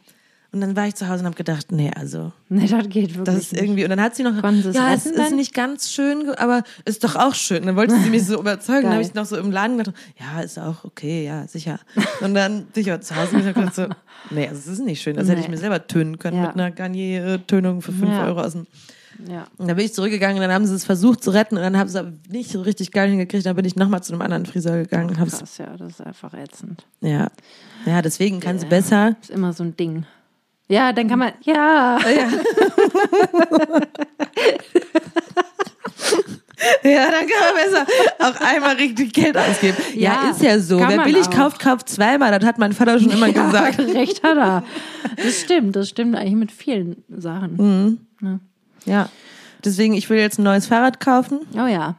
Und dann war ich zu Hause und habe gedacht, nee, also Nee, das geht wirklich das ist irgendwie und dann hat sie noch sie es ja, es ist nicht ganz schön, aber ist doch auch schön. Und dann wollte sie mich so überzeugen, dann habe ich noch so im Laden gedacht, ja, ist auch okay, ja, sicher. Und dann bin ich aber zu Hause und hab gedacht so, nee, also es ist nicht schön, das hätte ich Nee. mir selber tönen können Ja. mit einer Garnier-Tönung für fünf Ja. Euro aus dem Ja. und dann bin ich zurückgegangen und dann haben sie es versucht zu retten und dann haben sie es nicht so richtig geil hingekriegt. Dann bin ich nochmal zu einem anderen Friseur gegangen hab's, Krass, ja, das ist einfach ätzend. ja. Ja, deswegen kann es besser. Ist immer so ein Ding. Ja, dann kann man, ja. Ja, dann kann man besser auch einmal richtig Geld ausgeben. Ja, Ja, ist ja so. Wer billig auch. kauft, kauft zweimal. Das hat mein Vater schon immer gesagt. Recht hat er. Das stimmt, das stimmt eigentlich mit vielen Sachen. Mhm. Ja. Deswegen, ich will jetzt ein neues Fahrrad kaufen. Oh ja.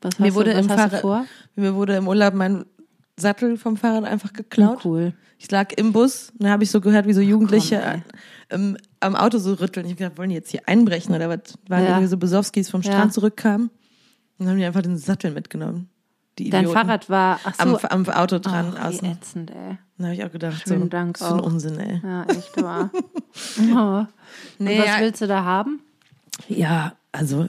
Was hast, Mir wurde du, was im hast Fahrrad, vor? mir wurde im Urlaub mein Sattel vom Fahrrad einfach geklaut. Cool. Ich lag im Bus und da habe ich so gehört, wie so Jugendliche Komm, ähm, am Auto so rütteln. Ich hab gedacht, wollen die jetzt hier einbrechen oder was? Waren Ja. irgendwie so Besowskis vom Strand Ja. zurückkamen und haben die einfach den Sattel mitgenommen. Die Dein Idioten. Fahrrad war, ach so, am, am Auto dran ach, wie außen. ätzend, ey. Da habe ich auch gedacht, Schönen so, Dank so ein auch. Unsinn, ey. Ja, echt wahr. oh. Nee, Und was ja. willst du da haben? Ja, also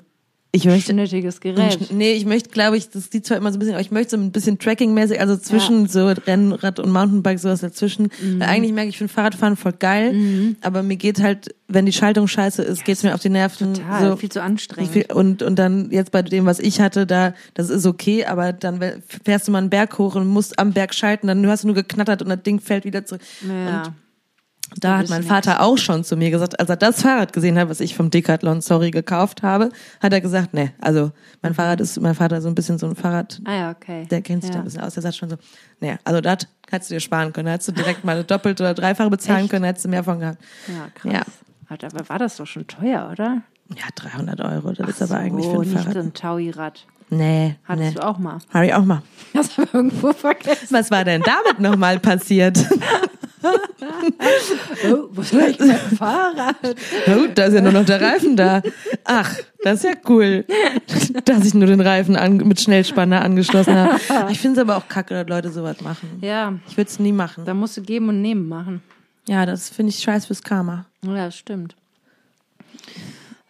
ich möchte. Nötiges Gerät. Nee, ich möchte, glaube ich, das sieht zwar immer so ein bisschen, aber ich möchte so ein bisschen Tracking-mäßig, also zwischen so Rennrad und Mountainbike, sowas dazwischen. Mhm. Weil eigentlich merke ich, ich finde Fahrradfahren voll geil, aber mir geht halt, wenn die Schaltung scheiße ist, geht's mir auf die Nerven. Total, so, viel zu anstrengend. viel, und, und dann jetzt bei dem, was ich hatte, da, das ist okay, aber dann fährst du mal einen Berg hoch und musst am Berg schalten, dann hast du nur geknattert und das Ding fällt wieder zurück. ja. Da hat mein Vater auch schon zu mir gesagt, als er das Fahrrad gesehen hat, was ich vom Decathlon, sorry, gekauft habe, hat er gesagt, nee, also mein mhm. Fahrrad ist, mein Vater ist so ein bisschen so ein Fahrrad, ah, ja, okay. der kennt sich ja. da ein bisschen aus, der sagt schon so, nee, also das hättest du dir sparen können, da hättest du direkt mal eine doppelte oder dreifache bezahlen Echt? können, hättest du mehr von gehabt. Ja, krass. Ja. Aber war das doch schon teuer, oder? Ja, 300 Euro, das Ach ist aber so, eigentlich für ein nicht Fahrrad. so ein Taui-Rad. Nee. Hattest nee. du auch mal? Habe ich auch mal. Hast du irgendwo vergessen. Was war denn damit nochmal passiert? oh, wo ist mein Fahrrad? Oh, da ist ja nur noch der Reifen da. Ach, das ist ja cool, dass ich nur den Reifen an, mit Schnellspanner angeschlossen habe. Ich finde es aber auch kacke, dass Leute sowas machen. Ja. Ich würde es nie machen. Da musst du geben und nehmen machen. Ja, das finde ich scheiß fürs Karma. Ja, das stimmt.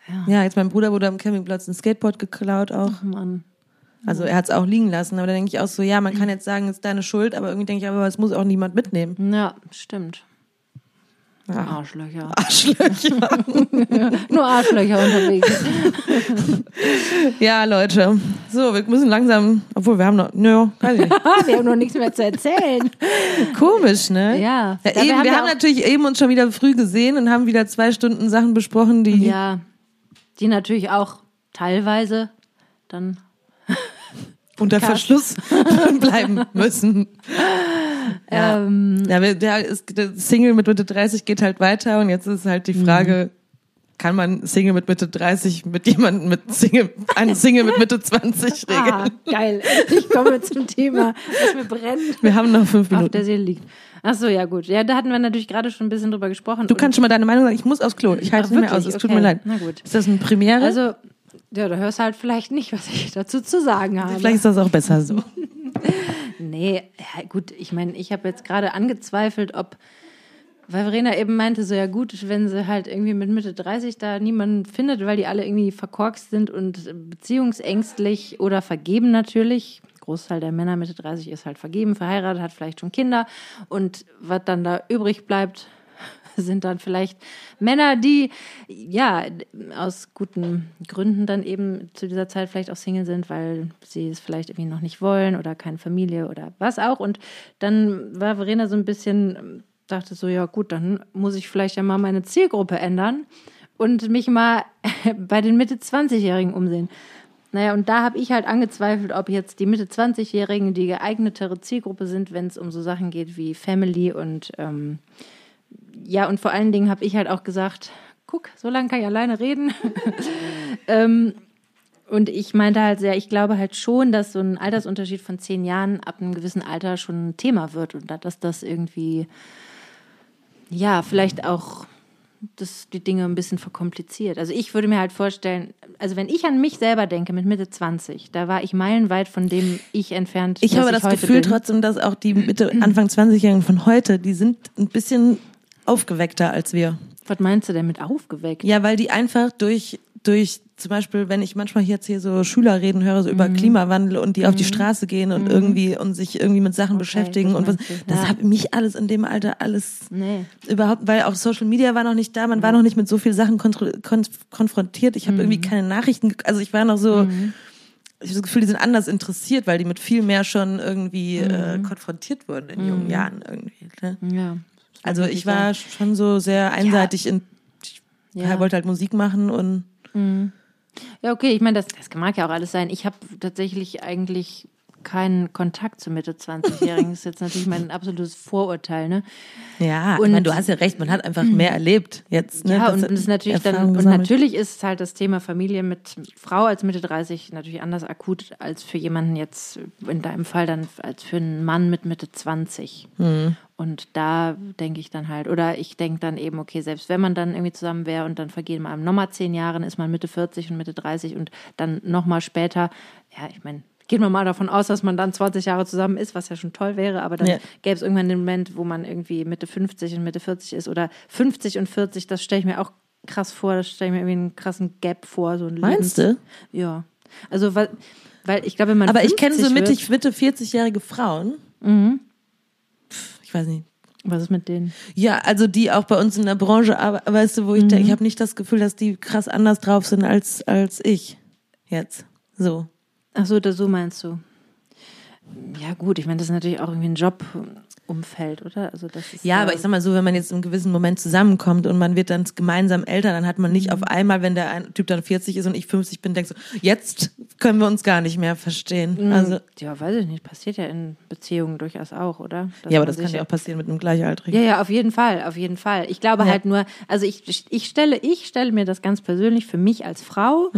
Ja. ja, jetzt mein Bruder wurde am Campingplatz ein Skateboard geklaut auch. Ach Mann. Also er hat es auch liegen lassen, aber da denke ich auch so, ja, man kann jetzt sagen, es ist deine Schuld, aber irgendwie denke ich, aber es muss auch niemand mitnehmen. Ja, stimmt. Ja. Arschlöcher. Arschlöcher. Nur Arschlöcher unterwegs. ja, Leute. So, wir müssen langsam, obwohl wir haben noch, nö, weiß ich wir haben noch nichts mehr zu erzählen. Komisch, ne? Ja. ja eben, wir haben, wir haben natürlich eben uns schon wieder früh gesehen und haben wieder zwei Stunden Sachen besprochen, die. Ja. Die natürlich auch teilweise dann unter Verschluss bleiben müssen. Ja, ähm, ja der, ist, der Single mit Mitte 30 geht halt weiter und jetzt ist halt die Frage, mhm. kann man Single mit Mitte 30 mit jemandem mit Single, einen Single mit Mitte 20 regeln? Ah, geil. Ich komme zum Thema, was mir brennt. Wir haben noch fünf Minuten. Auf der Seele liegt. Ach so, ja gut. Ja, da hatten wir natürlich gerade schon ein bisschen drüber gesprochen. Du kannst schon mal deine Meinung sagen. Ich muss aufs Klo. Ich halte es nicht mehr aus. Es okay. tut mir leid. Na gut. Ist das eine Premiere? Also, ja, da hörst du halt vielleicht nicht, was ich dazu zu sagen habe. Vielleicht ist das auch besser so. nee, ja, gut, ich meine, ich habe jetzt gerade angezweifelt, ob, weil Verena eben meinte, so ja gut, wenn sie halt irgendwie mit Mitte 30 da niemanden findet, weil die alle irgendwie verkorkst sind und beziehungsängstlich oder vergeben natürlich. Großteil der Männer Mitte 30 ist halt vergeben, verheiratet, hat vielleicht schon Kinder und was dann da übrig bleibt, sind dann vielleicht Männer, die ja aus guten Gründen dann eben zu dieser Zeit vielleicht auch Single sind, weil sie es vielleicht irgendwie noch nicht wollen oder keine Familie oder was auch. Und dann war Verena so ein bisschen, dachte so, ja gut, dann muss ich vielleicht ja mal meine Zielgruppe ändern und mich mal bei den Mitte 20-Jährigen umsehen. Naja, und da habe ich halt angezweifelt, ob jetzt die Mitte 20-Jährigen die geeignetere Zielgruppe sind, wenn es um so Sachen geht wie Family und ähm, ja, und vor allen Dingen habe ich halt auch gesagt, guck, so lange kann ich alleine reden. ähm, und ich meinte halt sehr, ich glaube halt schon, dass so ein Altersunterschied von zehn Jahren ab einem gewissen Alter schon ein Thema wird und dass das irgendwie, ja, vielleicht auch das die Dinge ein bisschen verkompliziert. Also ich würde mir halt vorstellen, also wenn ich an mich selber denke mit Mitte 20, da war ich meilenweit von dem ich entfernt. Ich habe ich das Gefühl bin. trotzdem, dass auch die Mitte Anfang 20-Jährigen von heute, die sind ein bisschen aufgeweckter als wir. Was meinst du denn mit aufgeweckt? Ja, weil die einfach durch, durch zum Beispiel, wenn ich manchmal jetzt hier so Schüler reden höre, so über mhm. Klimawandel und die mhm. auf die mhm. Straße gehen und mhm. irgendwie und sich irgendwie mit Sachen okay, beschäftigen und was, das ja. hat mich alles in dem Alter alles nee. überhaupt, weil auch Social Media war noch nicht da, man war noch nicht mit so vielen Sachen konf konfrontiert. Ich habe irgendwie mhm. keine Nachrichten, also ich war noch so, mhm. ich habe das Gefühl, die sind anders interessiert, weil die mit viel mehr schon irgendwie äh, konfrontiert wurden in jungen Jahren irgendwie. Ne? Ja. Also ich war schon so sehr einseitig ja. in, ich ja. wollte halt Musik machen und. Mhm. Ja, okay, ich meine, das, das mag ja auch alles sein. Ich habe tatsächlich eigentlich keinen Kontakt zu Mitte 20-Jährigen. Das ist jetzt natürlich mein absolutes Vorurteil, ne? Ja, und ich meine, du hast ja recht, man hat einfach mehr erlebt jetzt. Ne? Ja, das und, und ist natürlich dann, und natürlich ist halt das Thema Familie mit Frau als Mitte 30 natürlich anders akut als für jemanden jetzt, in deinem Fall dann als für einen Mann mit Mitte 20. Mhm. Und da denke ich dann halt, oder ich denke dann eben, okay, selbst wenn man dann irgendwie zusammen wäre und dann vergehen mal nochmal zehn Jahre, ist man Mitte 40 und Mitte 30 und dann nochmal später, ja, ich meine, gehen wir mal davon aus, dass man dann 20 Jahre zusammen ist, was ja schon toll wäre, aber dann ja. gäbe es irgendwann den Moment, wo man irgendwie Mitte 50 und Mitte 40 ist oder 50 und 40, das stelle ich mir auch krass vor, das stelle ich mir irgendwie einen krassen Gap vor. So ein Meinst Lebens du? Ja. Also, weil, weil ich glaube, wenn man. Aber ich kenne so Mitte, Mitte 40-jährige Frauen. Mhm. Pff, ich weiß nicht. Was ist mit denen? Ja, also die auch bei uns in der Branche, aber weißt du, wo ich mhm. denke, ich habe nicht das Gefühl, dass die krass anders drauf sind als, als ich jetzt. So. Ach so, das so meinst du. Ja, gut, ich meine, das ist natürlich auch irgendwie ein Job. Umfeld, oder? Also das ist Ja, aber ich sag mal so, wenn man jetzt im gewissen Moment zusammenkommt und man wird dann gemeinsam älter, dann hat man nicht Mhm. auf einmal, wenn der ein Typ dann 40 ist und ich 50 bin, denkst so, jetzt können wir uns gar nicht mehr verstehen. Mhm. Also, ja, weiß ich nicht, passiert ja in Beziehungen durchaus auch, oder? Dass ja, aber das kann ja auch passieren mit einem Gleichaltrigen. Ja, ja, auf jeden Fall, auf jeden Fall. Ich glaube Ja. halt nur, also ich, ich stelle, ich stelle mir das ganz persönlich für mich als Frau,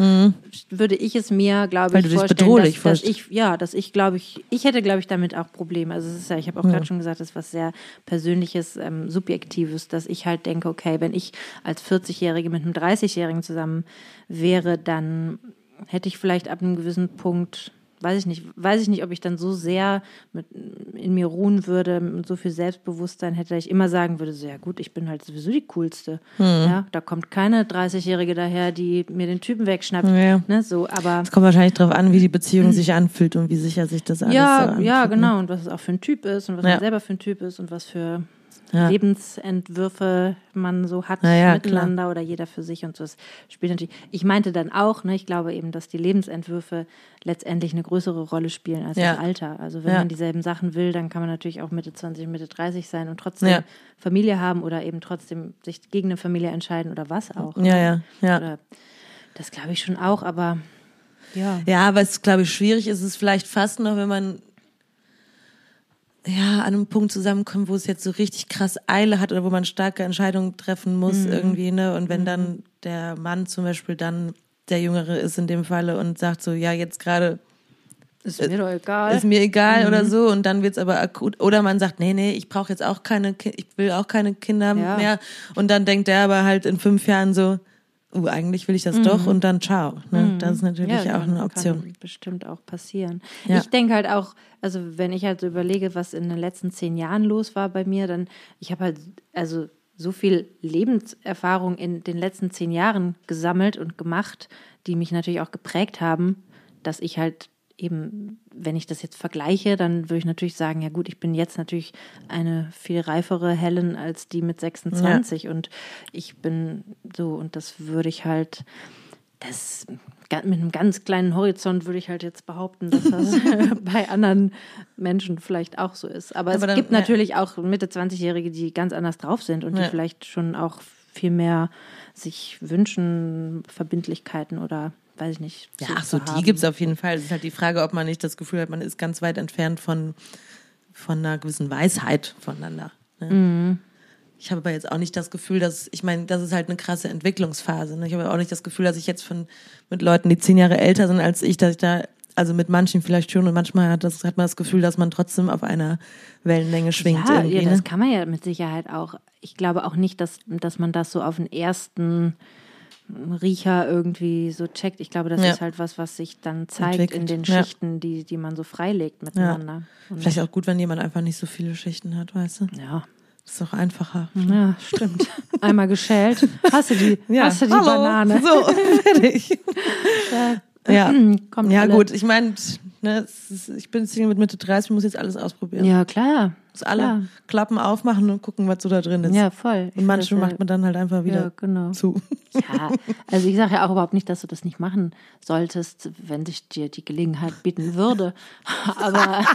würde ich es mir, glaube Mhm. Weil ich, du dich vorstellen, bedrohlich dass, dass ich, ja, dass ich, glaube ich, ich hätte, glaube ich, damit auch Probleme. Also es ist ja, ich habe auch gerade schon gesagt, ist was sehr Persönliches, ähm, Subjektives, dass ich halt denke, okay, wenn ich als 40-Jährige mit einem 30-Jährigen zusammen wäre, dann hätte ich vielleicht ab einem gewissen Punkt weiß ich nicht, weiß ich nicht, ob ich dann so sehr mit, in mir ruhen würde, mit so viel Selbstbewusstsein hätte, dass ich immer sagen würde, so ja gut, ich bin halt sowieso die coolste. Hm. Ja, da kommt keine 30-Jährige daher, die mir den Typen wegschnappt. Ja. Ne, so, aber Es kommt wahrscheinlich darauf an, wie die Beziehung sich anfühlt und wie sicher sich das alles so ja, anfühlt. ja, ne? genau. Und was es auch für ein Typ ist und was Ja. man selber für ein Typ ist und was für Ja. Lebensentwürfe man so hat ja, miteinander oder jeder für sich und so. Das spielt natürlich. Ich meinte dann auch, ne, ich glaube eben, dass die Lebensentwürfe letztendlich eine größere Rolle spielen als das Alter. Also wenn man dieselben Sachen will, dann kann man natürlich auch Mitte 20, Mitte 30 sein und trotzdem. Familie haben oder eben trotzdem sich gegen eine Familie entscheiden oder was auch. Ja, ja, ja. Oder, das glaube ich schon auch, aber ja. Ja, aber es glaube ich schwierig ist es vielleicht fast noch, wenn man ja an einem Punkt zusammenkommt, wo es jetzt so richtig krass Eile hat oder wo man starke Entscheidungen treffen muss Mhm. irgendwie, ne? Und wenn dann der Mann zum Beispiel dann der Jüngere ist in dem Falle und sagt so, ja, jetzt gerade Ist mir doch egal. ist mir egal Mhm. oder so und dann wird's aber akut oder man sagt nee nee ich brauche jetzt auch keine ich will auch keine Kinder Ja. mehr und dann denkt der aber halt in fünf Jahren so uh, eigentlich will ich das doch und dann ciao ne? das ist natürlich Mhm. Ja, auch eine kann Option bestimmt auch passieren. Ja. Ich denke halt auch, also wenn ich halt so überlege, was in den letzten zehn Jahren los war bei mir, dann, ich habe halt, also so viel Lebenserfahrung in den letzten zehn Jahren gesammelt und gemacht, die mich natürlich auch geprägt haben, dass ich halt eben, wenn ich das jetzt vergleiche, dann würde ich natürlich sagen, ja gut, ich bin jetzt natürlich eine viel reifere Helen als die mit 26 und ich bin so und das würde ich halt, das mit einem ganz kleinen Horizont würde ich halt jetzt behaupten, dass das bei anderen Menschen vielleicht auch so ist. Aber, Aber es dann- gibt ja. natürlich auch Mitte 20-Jährige, die ganz anders drauf sind und Ja. die vielleicht schon auch viel mehr sich wünschen, Verbindlichkeiten oder weiß ich nicht. ja ach so die haben. gibt's auf jeden Fall es ist halt die Frage ob man nicht das Gefühl hat man ist ganz weit entfernt von von einer gewissen Weisheit voneinander ne? Mhm. Ich habe aber jetzt auch nicht das Gefühl, dass, ich meine, das ist halt eine krasse Entwicklungsphase. Ne? Ich habe auch nicht das Gefühl, dass ich jetzt von, mit Leuten, die zehn Jahre älter sind als ich, dass ich da, also mit manchen vielleicht schon und manchmal hat, das, hat man das Gefühl, dass man trotzdem auf einer Wellenlänge schwingt Ja, ja, das ne? kann man ja mit Sicherheit auch. Ich glaube auch nicht, dass, dass man das so auf den ersten Riecher irgendwie so checkt. Ich glaube, das Ja. ist halt was, was sich dann zeigt Entwickelt, in den ja. Schichten, die, die man so freilegt miteinander. Und Vielleicht auch gut, wenn jemand einfach nicht so viele Schichten hat, weißt du? ja. Das ist doch einfacher. ja, stimmt. Einmal geschält. Hast du die, hast du die Hallo. Banane? So, fertig. ja. Kommt Ja, alle. gut, ich meine, ne, ich bin Single mit Mitte 30, ich muss jetzt alles ausprobieren. Ja, klar. Muss alle klar. Klappen aufmachen und gucken, was so da drin ist. Ja, voll. Ich Und manche macht man dann halt einfach ja, wieder ja, genau. zu. Ja, also ich sage ja auch überhaupt nicht, dass du das nicht machen solltest, wenn sich dir die Gelegenheit bieten würde. Aber,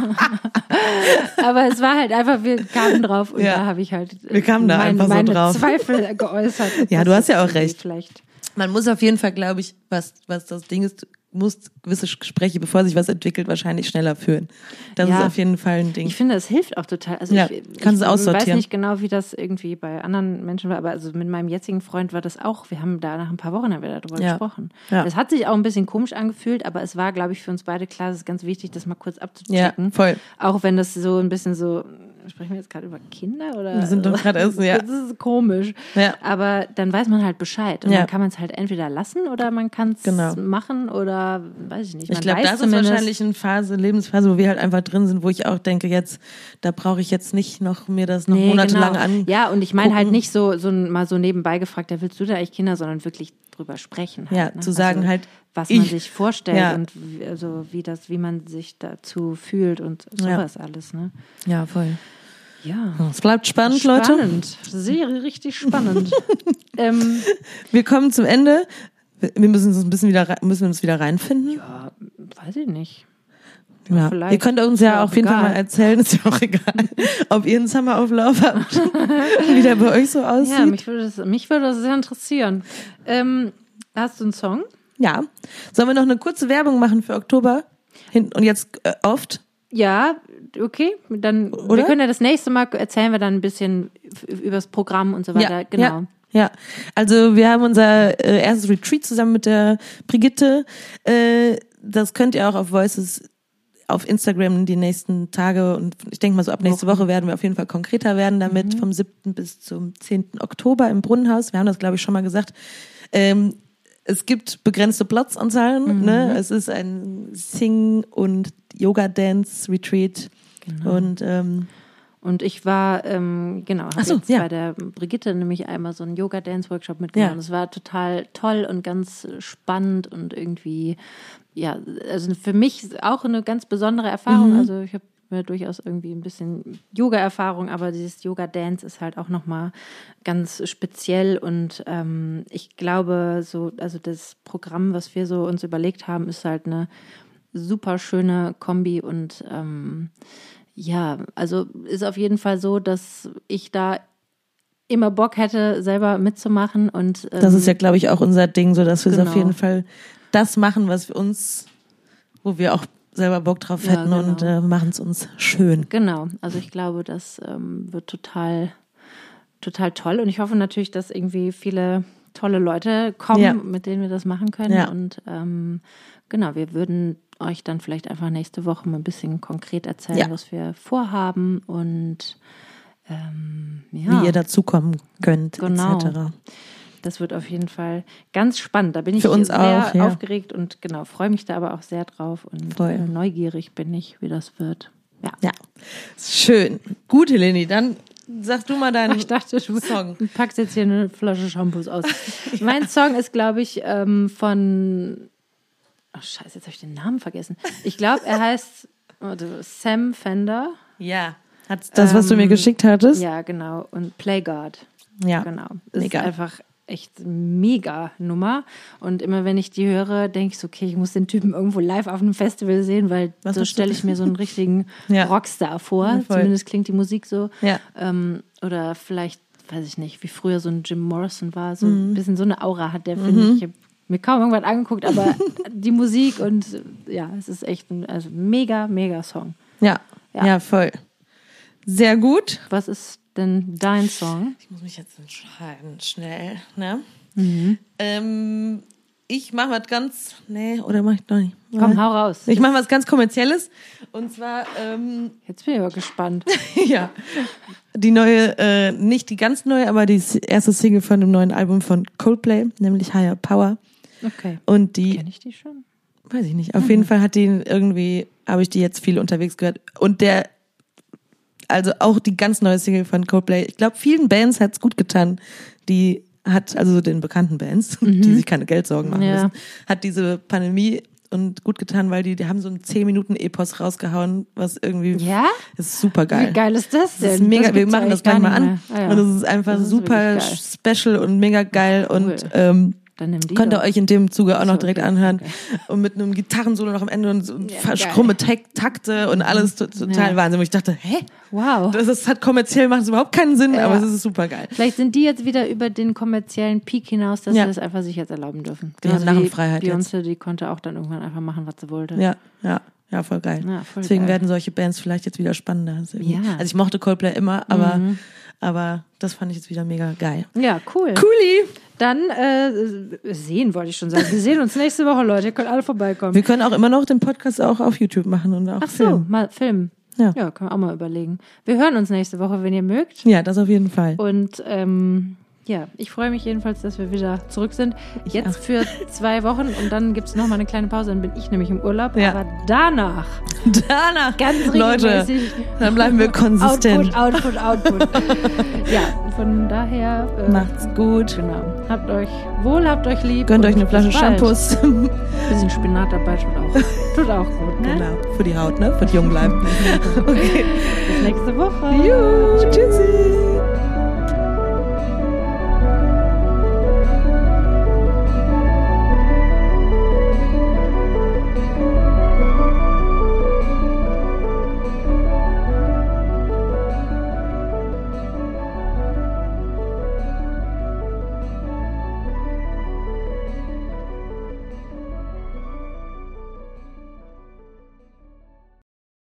aber es war halt einfach, wir kamen drauf und Ja. da habe ich halt Wir kamen da einfach so meine drauf. Zweifel geäußert. Ja, du hast ja auch recht. Vielleicht. Man muss auf jeden Fall, glaube ich, was, was das Ding ist, muss gewisse Gespräche, bevor sich was entwickelt, wahrscheinlich schneller führen. Das Ja. ist auf jeden Fall ein Ding. Ich finde, es hilft auch total. Also Ja, ich, kannst ich du aussortieren. weiß nicht genau, wie das irgendwie bei anderen Menschen war, aber also mit meinem jetzigen Freund war das auch. Wir haben da nach ein paar Wochen haben wir darüber Ja. gesprochen. Ja. Es hat sich auch ein bisschen komisch angefühlt, aber es war, glaube ich, für uns beide klar, es ist ganz wichtig, das mal kurz ja, abzuchecken. voll. Auch wenn das so ein bisschen so, sprechen wir jetzt gerade über Kinder oder? Wir sind doch gerade erst, ja. Das ist komisch. Ja. Aber dann weiß man halt Bescheid. Und Ja. dann kann man es halt entweder lassen oder man kann es Genau. machen oder weiß ich nicht. Ich Man glaube, weiß das ist wahrscheinlich eine Phase, Lebensphase, wo wir halt einfach drin sind, wo ich auch denke, jetzt, da brauche ich jetzt nicht noch mir das noch monatelang genau. an. Ja, und ich meine halt nicht so, so mal so nebenbei gefragt, ja, willst du da eigentlich Kinder, sondern wirklich drüber sprechen. Halt, Ja, ne? zu sagen halt, was man ich- sich vorstellt Ja. und wie, also wie das, wie man sich dazu fühlt und sowas alles, ne? Ja, voll. Ja. Es bleibt spannend, Leute. Spannend. Sehr, richtig spannend. ähm, Wir kommen zum Ende. Wir müssen uns ein bisschen wieder, müssen wir uns wieder reinfinden. ja, weiß ich nicht. Ja. vielleicht. Ihr könnt uns ja Ja, auf jeden Fall egal. mal erzählen, ist ja auch egal, ob ihr einen Summer of Love habt, wie der bei euch so aussieht. Ja, mich würde das, mich würde das sehr interessieren. Ähm, hast du einen Song? Ja. Sollen wir noch eine kurze Werbung machen für Oktober? Hin und jetzt äh, oft? Ja, okay. Dann Oder? wir können ja das nächste Mal erzählen wir dann ein bisschen über das Programm und so weiter. genau. Ja, ja. Also wir haben unser äh, erstes Retreat zusammen mit der Brigitte. Äh, das könnt ihr auch auf Voices auf Instagram die nächsten Tage und ich denke mal so ab nächste Woche werden wir auf jeden Fall konkreter werden damit vom 7. bis zum 10. Oktober im Brunnenhaus. Wir haben das glaube ich schon mal gesagt. Ähm, es gibt begrenzte Platzanzahlen. Ne? Es ist ein Sing- und Yoga-Dance-Retreat. Und ähm, Und ich war, ähm, genau, habe so, jetzt ja. bei der Brigitte nämlich einmal so einen Yoga-Dance-Workshop mitgemacht. Ja. Es war total toll und ganz spannend und irgendwie, ja, also für mich auch eine ganz besondere Erfahrung. Mhm. Also ich habe mir durchaus irgendwie ein bisschen Yoga-Erfahrung, aber dieses Yoga-Dance ist halt auch nochmal ganz speziell und ähm, ich glaube, so, also das Programm, was wir so uns überlegt haben, ist halt eine super schöne Kombi und ähm, ja, also ist auf jeden Fall so, dass ich da immer Bock hätte, selber mitzumachen und ähm, Das ist ja, glaube ich, auch unser Ding, so dass wir Genau. auf jeden Fall das machen, was wir uns, wo wir auch selber Bock drauf Ja, hätten genau. und äh, machen es uns schön. Genau, also ich glaube, das ähm, wird total, total toll und ich hoffe natürlich, dass irgendwie viele tolle Leute kommen, Ja. mit denen wir das machen können Ja. und ähm, genau, wir würden euch dann vielleicht einfach nächste Woche mal ein bisschen konkret erzählen, Ja. was wir vorhaben und ähm, ja. Wie ihr dazukommen könnt, Genau. etc. Das wird auf jeden Fall ganz spannend. Da bin ich sehr auch, ja. aufgeregt und genau, freue mich da aber auch sehr drauf und Voll. äh, neugierig bin ich, wie das wird. Ja. Ja, schön. Gut, Heleni, dann sag du mal deinen Ich dachte, du Song. packst jetzt hier eine Flasche Shampoos aus. Mein Song ist, glaube ich, ähm, von. Ach, Scheiße, jetzt habe ich den Namen vergessen. Ich glaube, er heißt Sam Fender. Ja. Hat das, was du mir Ähm, geschickt hattest? Ja, genau. Und Playguard. Ja. Genau. Ist Mega. einfach echt mega Nummer. Und immer wenn ich die höre, denke ich so, okay, ich muss den Typen irgendwo live auf einem Festival sehen, weil Was so stelle ich mir so einen richtigen Ja. Rockstar vor. Ja, voll. Zumindest klingt die Musik so. Ja. Ähm, oder vielleicht, weiß ich nicht, wie früher so ein Jim Morrison war, so Mhm. ein bisschen so eine Aura hat der, finde ich. Ich habe mir kaum irgendwas angeguckt, aber die Musik und ja, es ist echt ein also mega, mega Song. Ja. Ja. ja, voll. Sehr gut. Was ist denn dein Song? Ich muss mich jetzt entscheiden, schnell. Ne? Mhm. Ähm, ich mache was ganz. Nee, oder mache ich noch nicht? Komm, hau raus. Ich mache was ganz Kommerzielles. Und zwar, ähm, Jetzt bin ich aber gespannt. ja, die neue, äh, nicht die ganz neue, aber die erste Single von dem neuen Album von Coldplay, nämlich Higher Power. Okay. Und die, Kenne ich die schon? weiß ich nicht, auf jeden Fall hat die irgendwie, habe ich die jetzt viel unterwegs gehört. Und der, also auch die ganz neue Single von Coldplay, ich glaube, vielen Bands hat's gut getan, die hat, also so den bekannten Bands, die sich keine Geldsorgen machen Ja. müssen, hat diese Pandemie und gut getan, weil die, die haben so einen 10 Minuten Epos rausgehauen, was irgendwie Ja? das ist super geil. Wie geil ist das denn? Das ist mega, wir gibt's machen das gleich mal an. Ah, ja. Und das ist einfach Das ist super special und mega geil Cool. und ähm, Dann nimm die könnt ihr euch in dem Zuge auch noch direkt okay, anhören. Und mit einem Gitarrensolo noch am Ende und so Ja, krumme Tak- Takte und alles to- total Ja. Wahnsinn. Wo ich dachte, hä? Wow. Das, das hat kommerziell macht es überhaupt keinen Sinn, Ja. aber es ist super geil. Vielleicht sind die jetzt wieder über den kommerziellen Peak hinaus, dass sie das einfach sich jetzt erlauben dürfen. Die haben wie Narrenfreiheit Beyoncé, die konnte auch dann irgendwann einfach machen, was sie wollte. Ja, ja, ja, voll geil. Ja, voll Deswegen geil. werden solche Bands vielleicht jetzt wieder spannender. Also Ja. Mhm. Also ich mochte Coldplay immer, aber, aber das fand ich jetzt wieder mega geil. Ja, cool. Cooli! Dann äh, sehen wollte ich schon sagen. Wir sehen uns nächste Woche, Leute. Ihr könnt alle vorbeikommen. Wir können auch immer noch den Podcast auch auf YouTube machen und auch Ach so, filmen. mal filmen. Ja. ja, können wir auch mal überlegen. Wir hören uns nächste Woche, wenn ihr mögt. Ja, das auf jeden Fall. Und ähm, ja, ich freue mich jedenfalls, dass wir wieder zurück sind. Jetzt für zwei Wochen und dann gibt es nochmal eine kleine Pause. Dann bin ich nämlich im Urlaub. Ja. Aber danach Danach, ganz Leute, dann bleiben wir konsistent. Output, Output, Output. ja, von daher. Äh, Macht's gut. Genau. Habt euch wohl, habt euch lieb. Gönnt euch eine Flasche. Shampoos. Bisschen Spinat dabei tut auch, tut auch gut. Ne? genau, für die Haut, ne? Für die jung bleiben. okay. Bis nächste Woche. Juhu, tschüssi.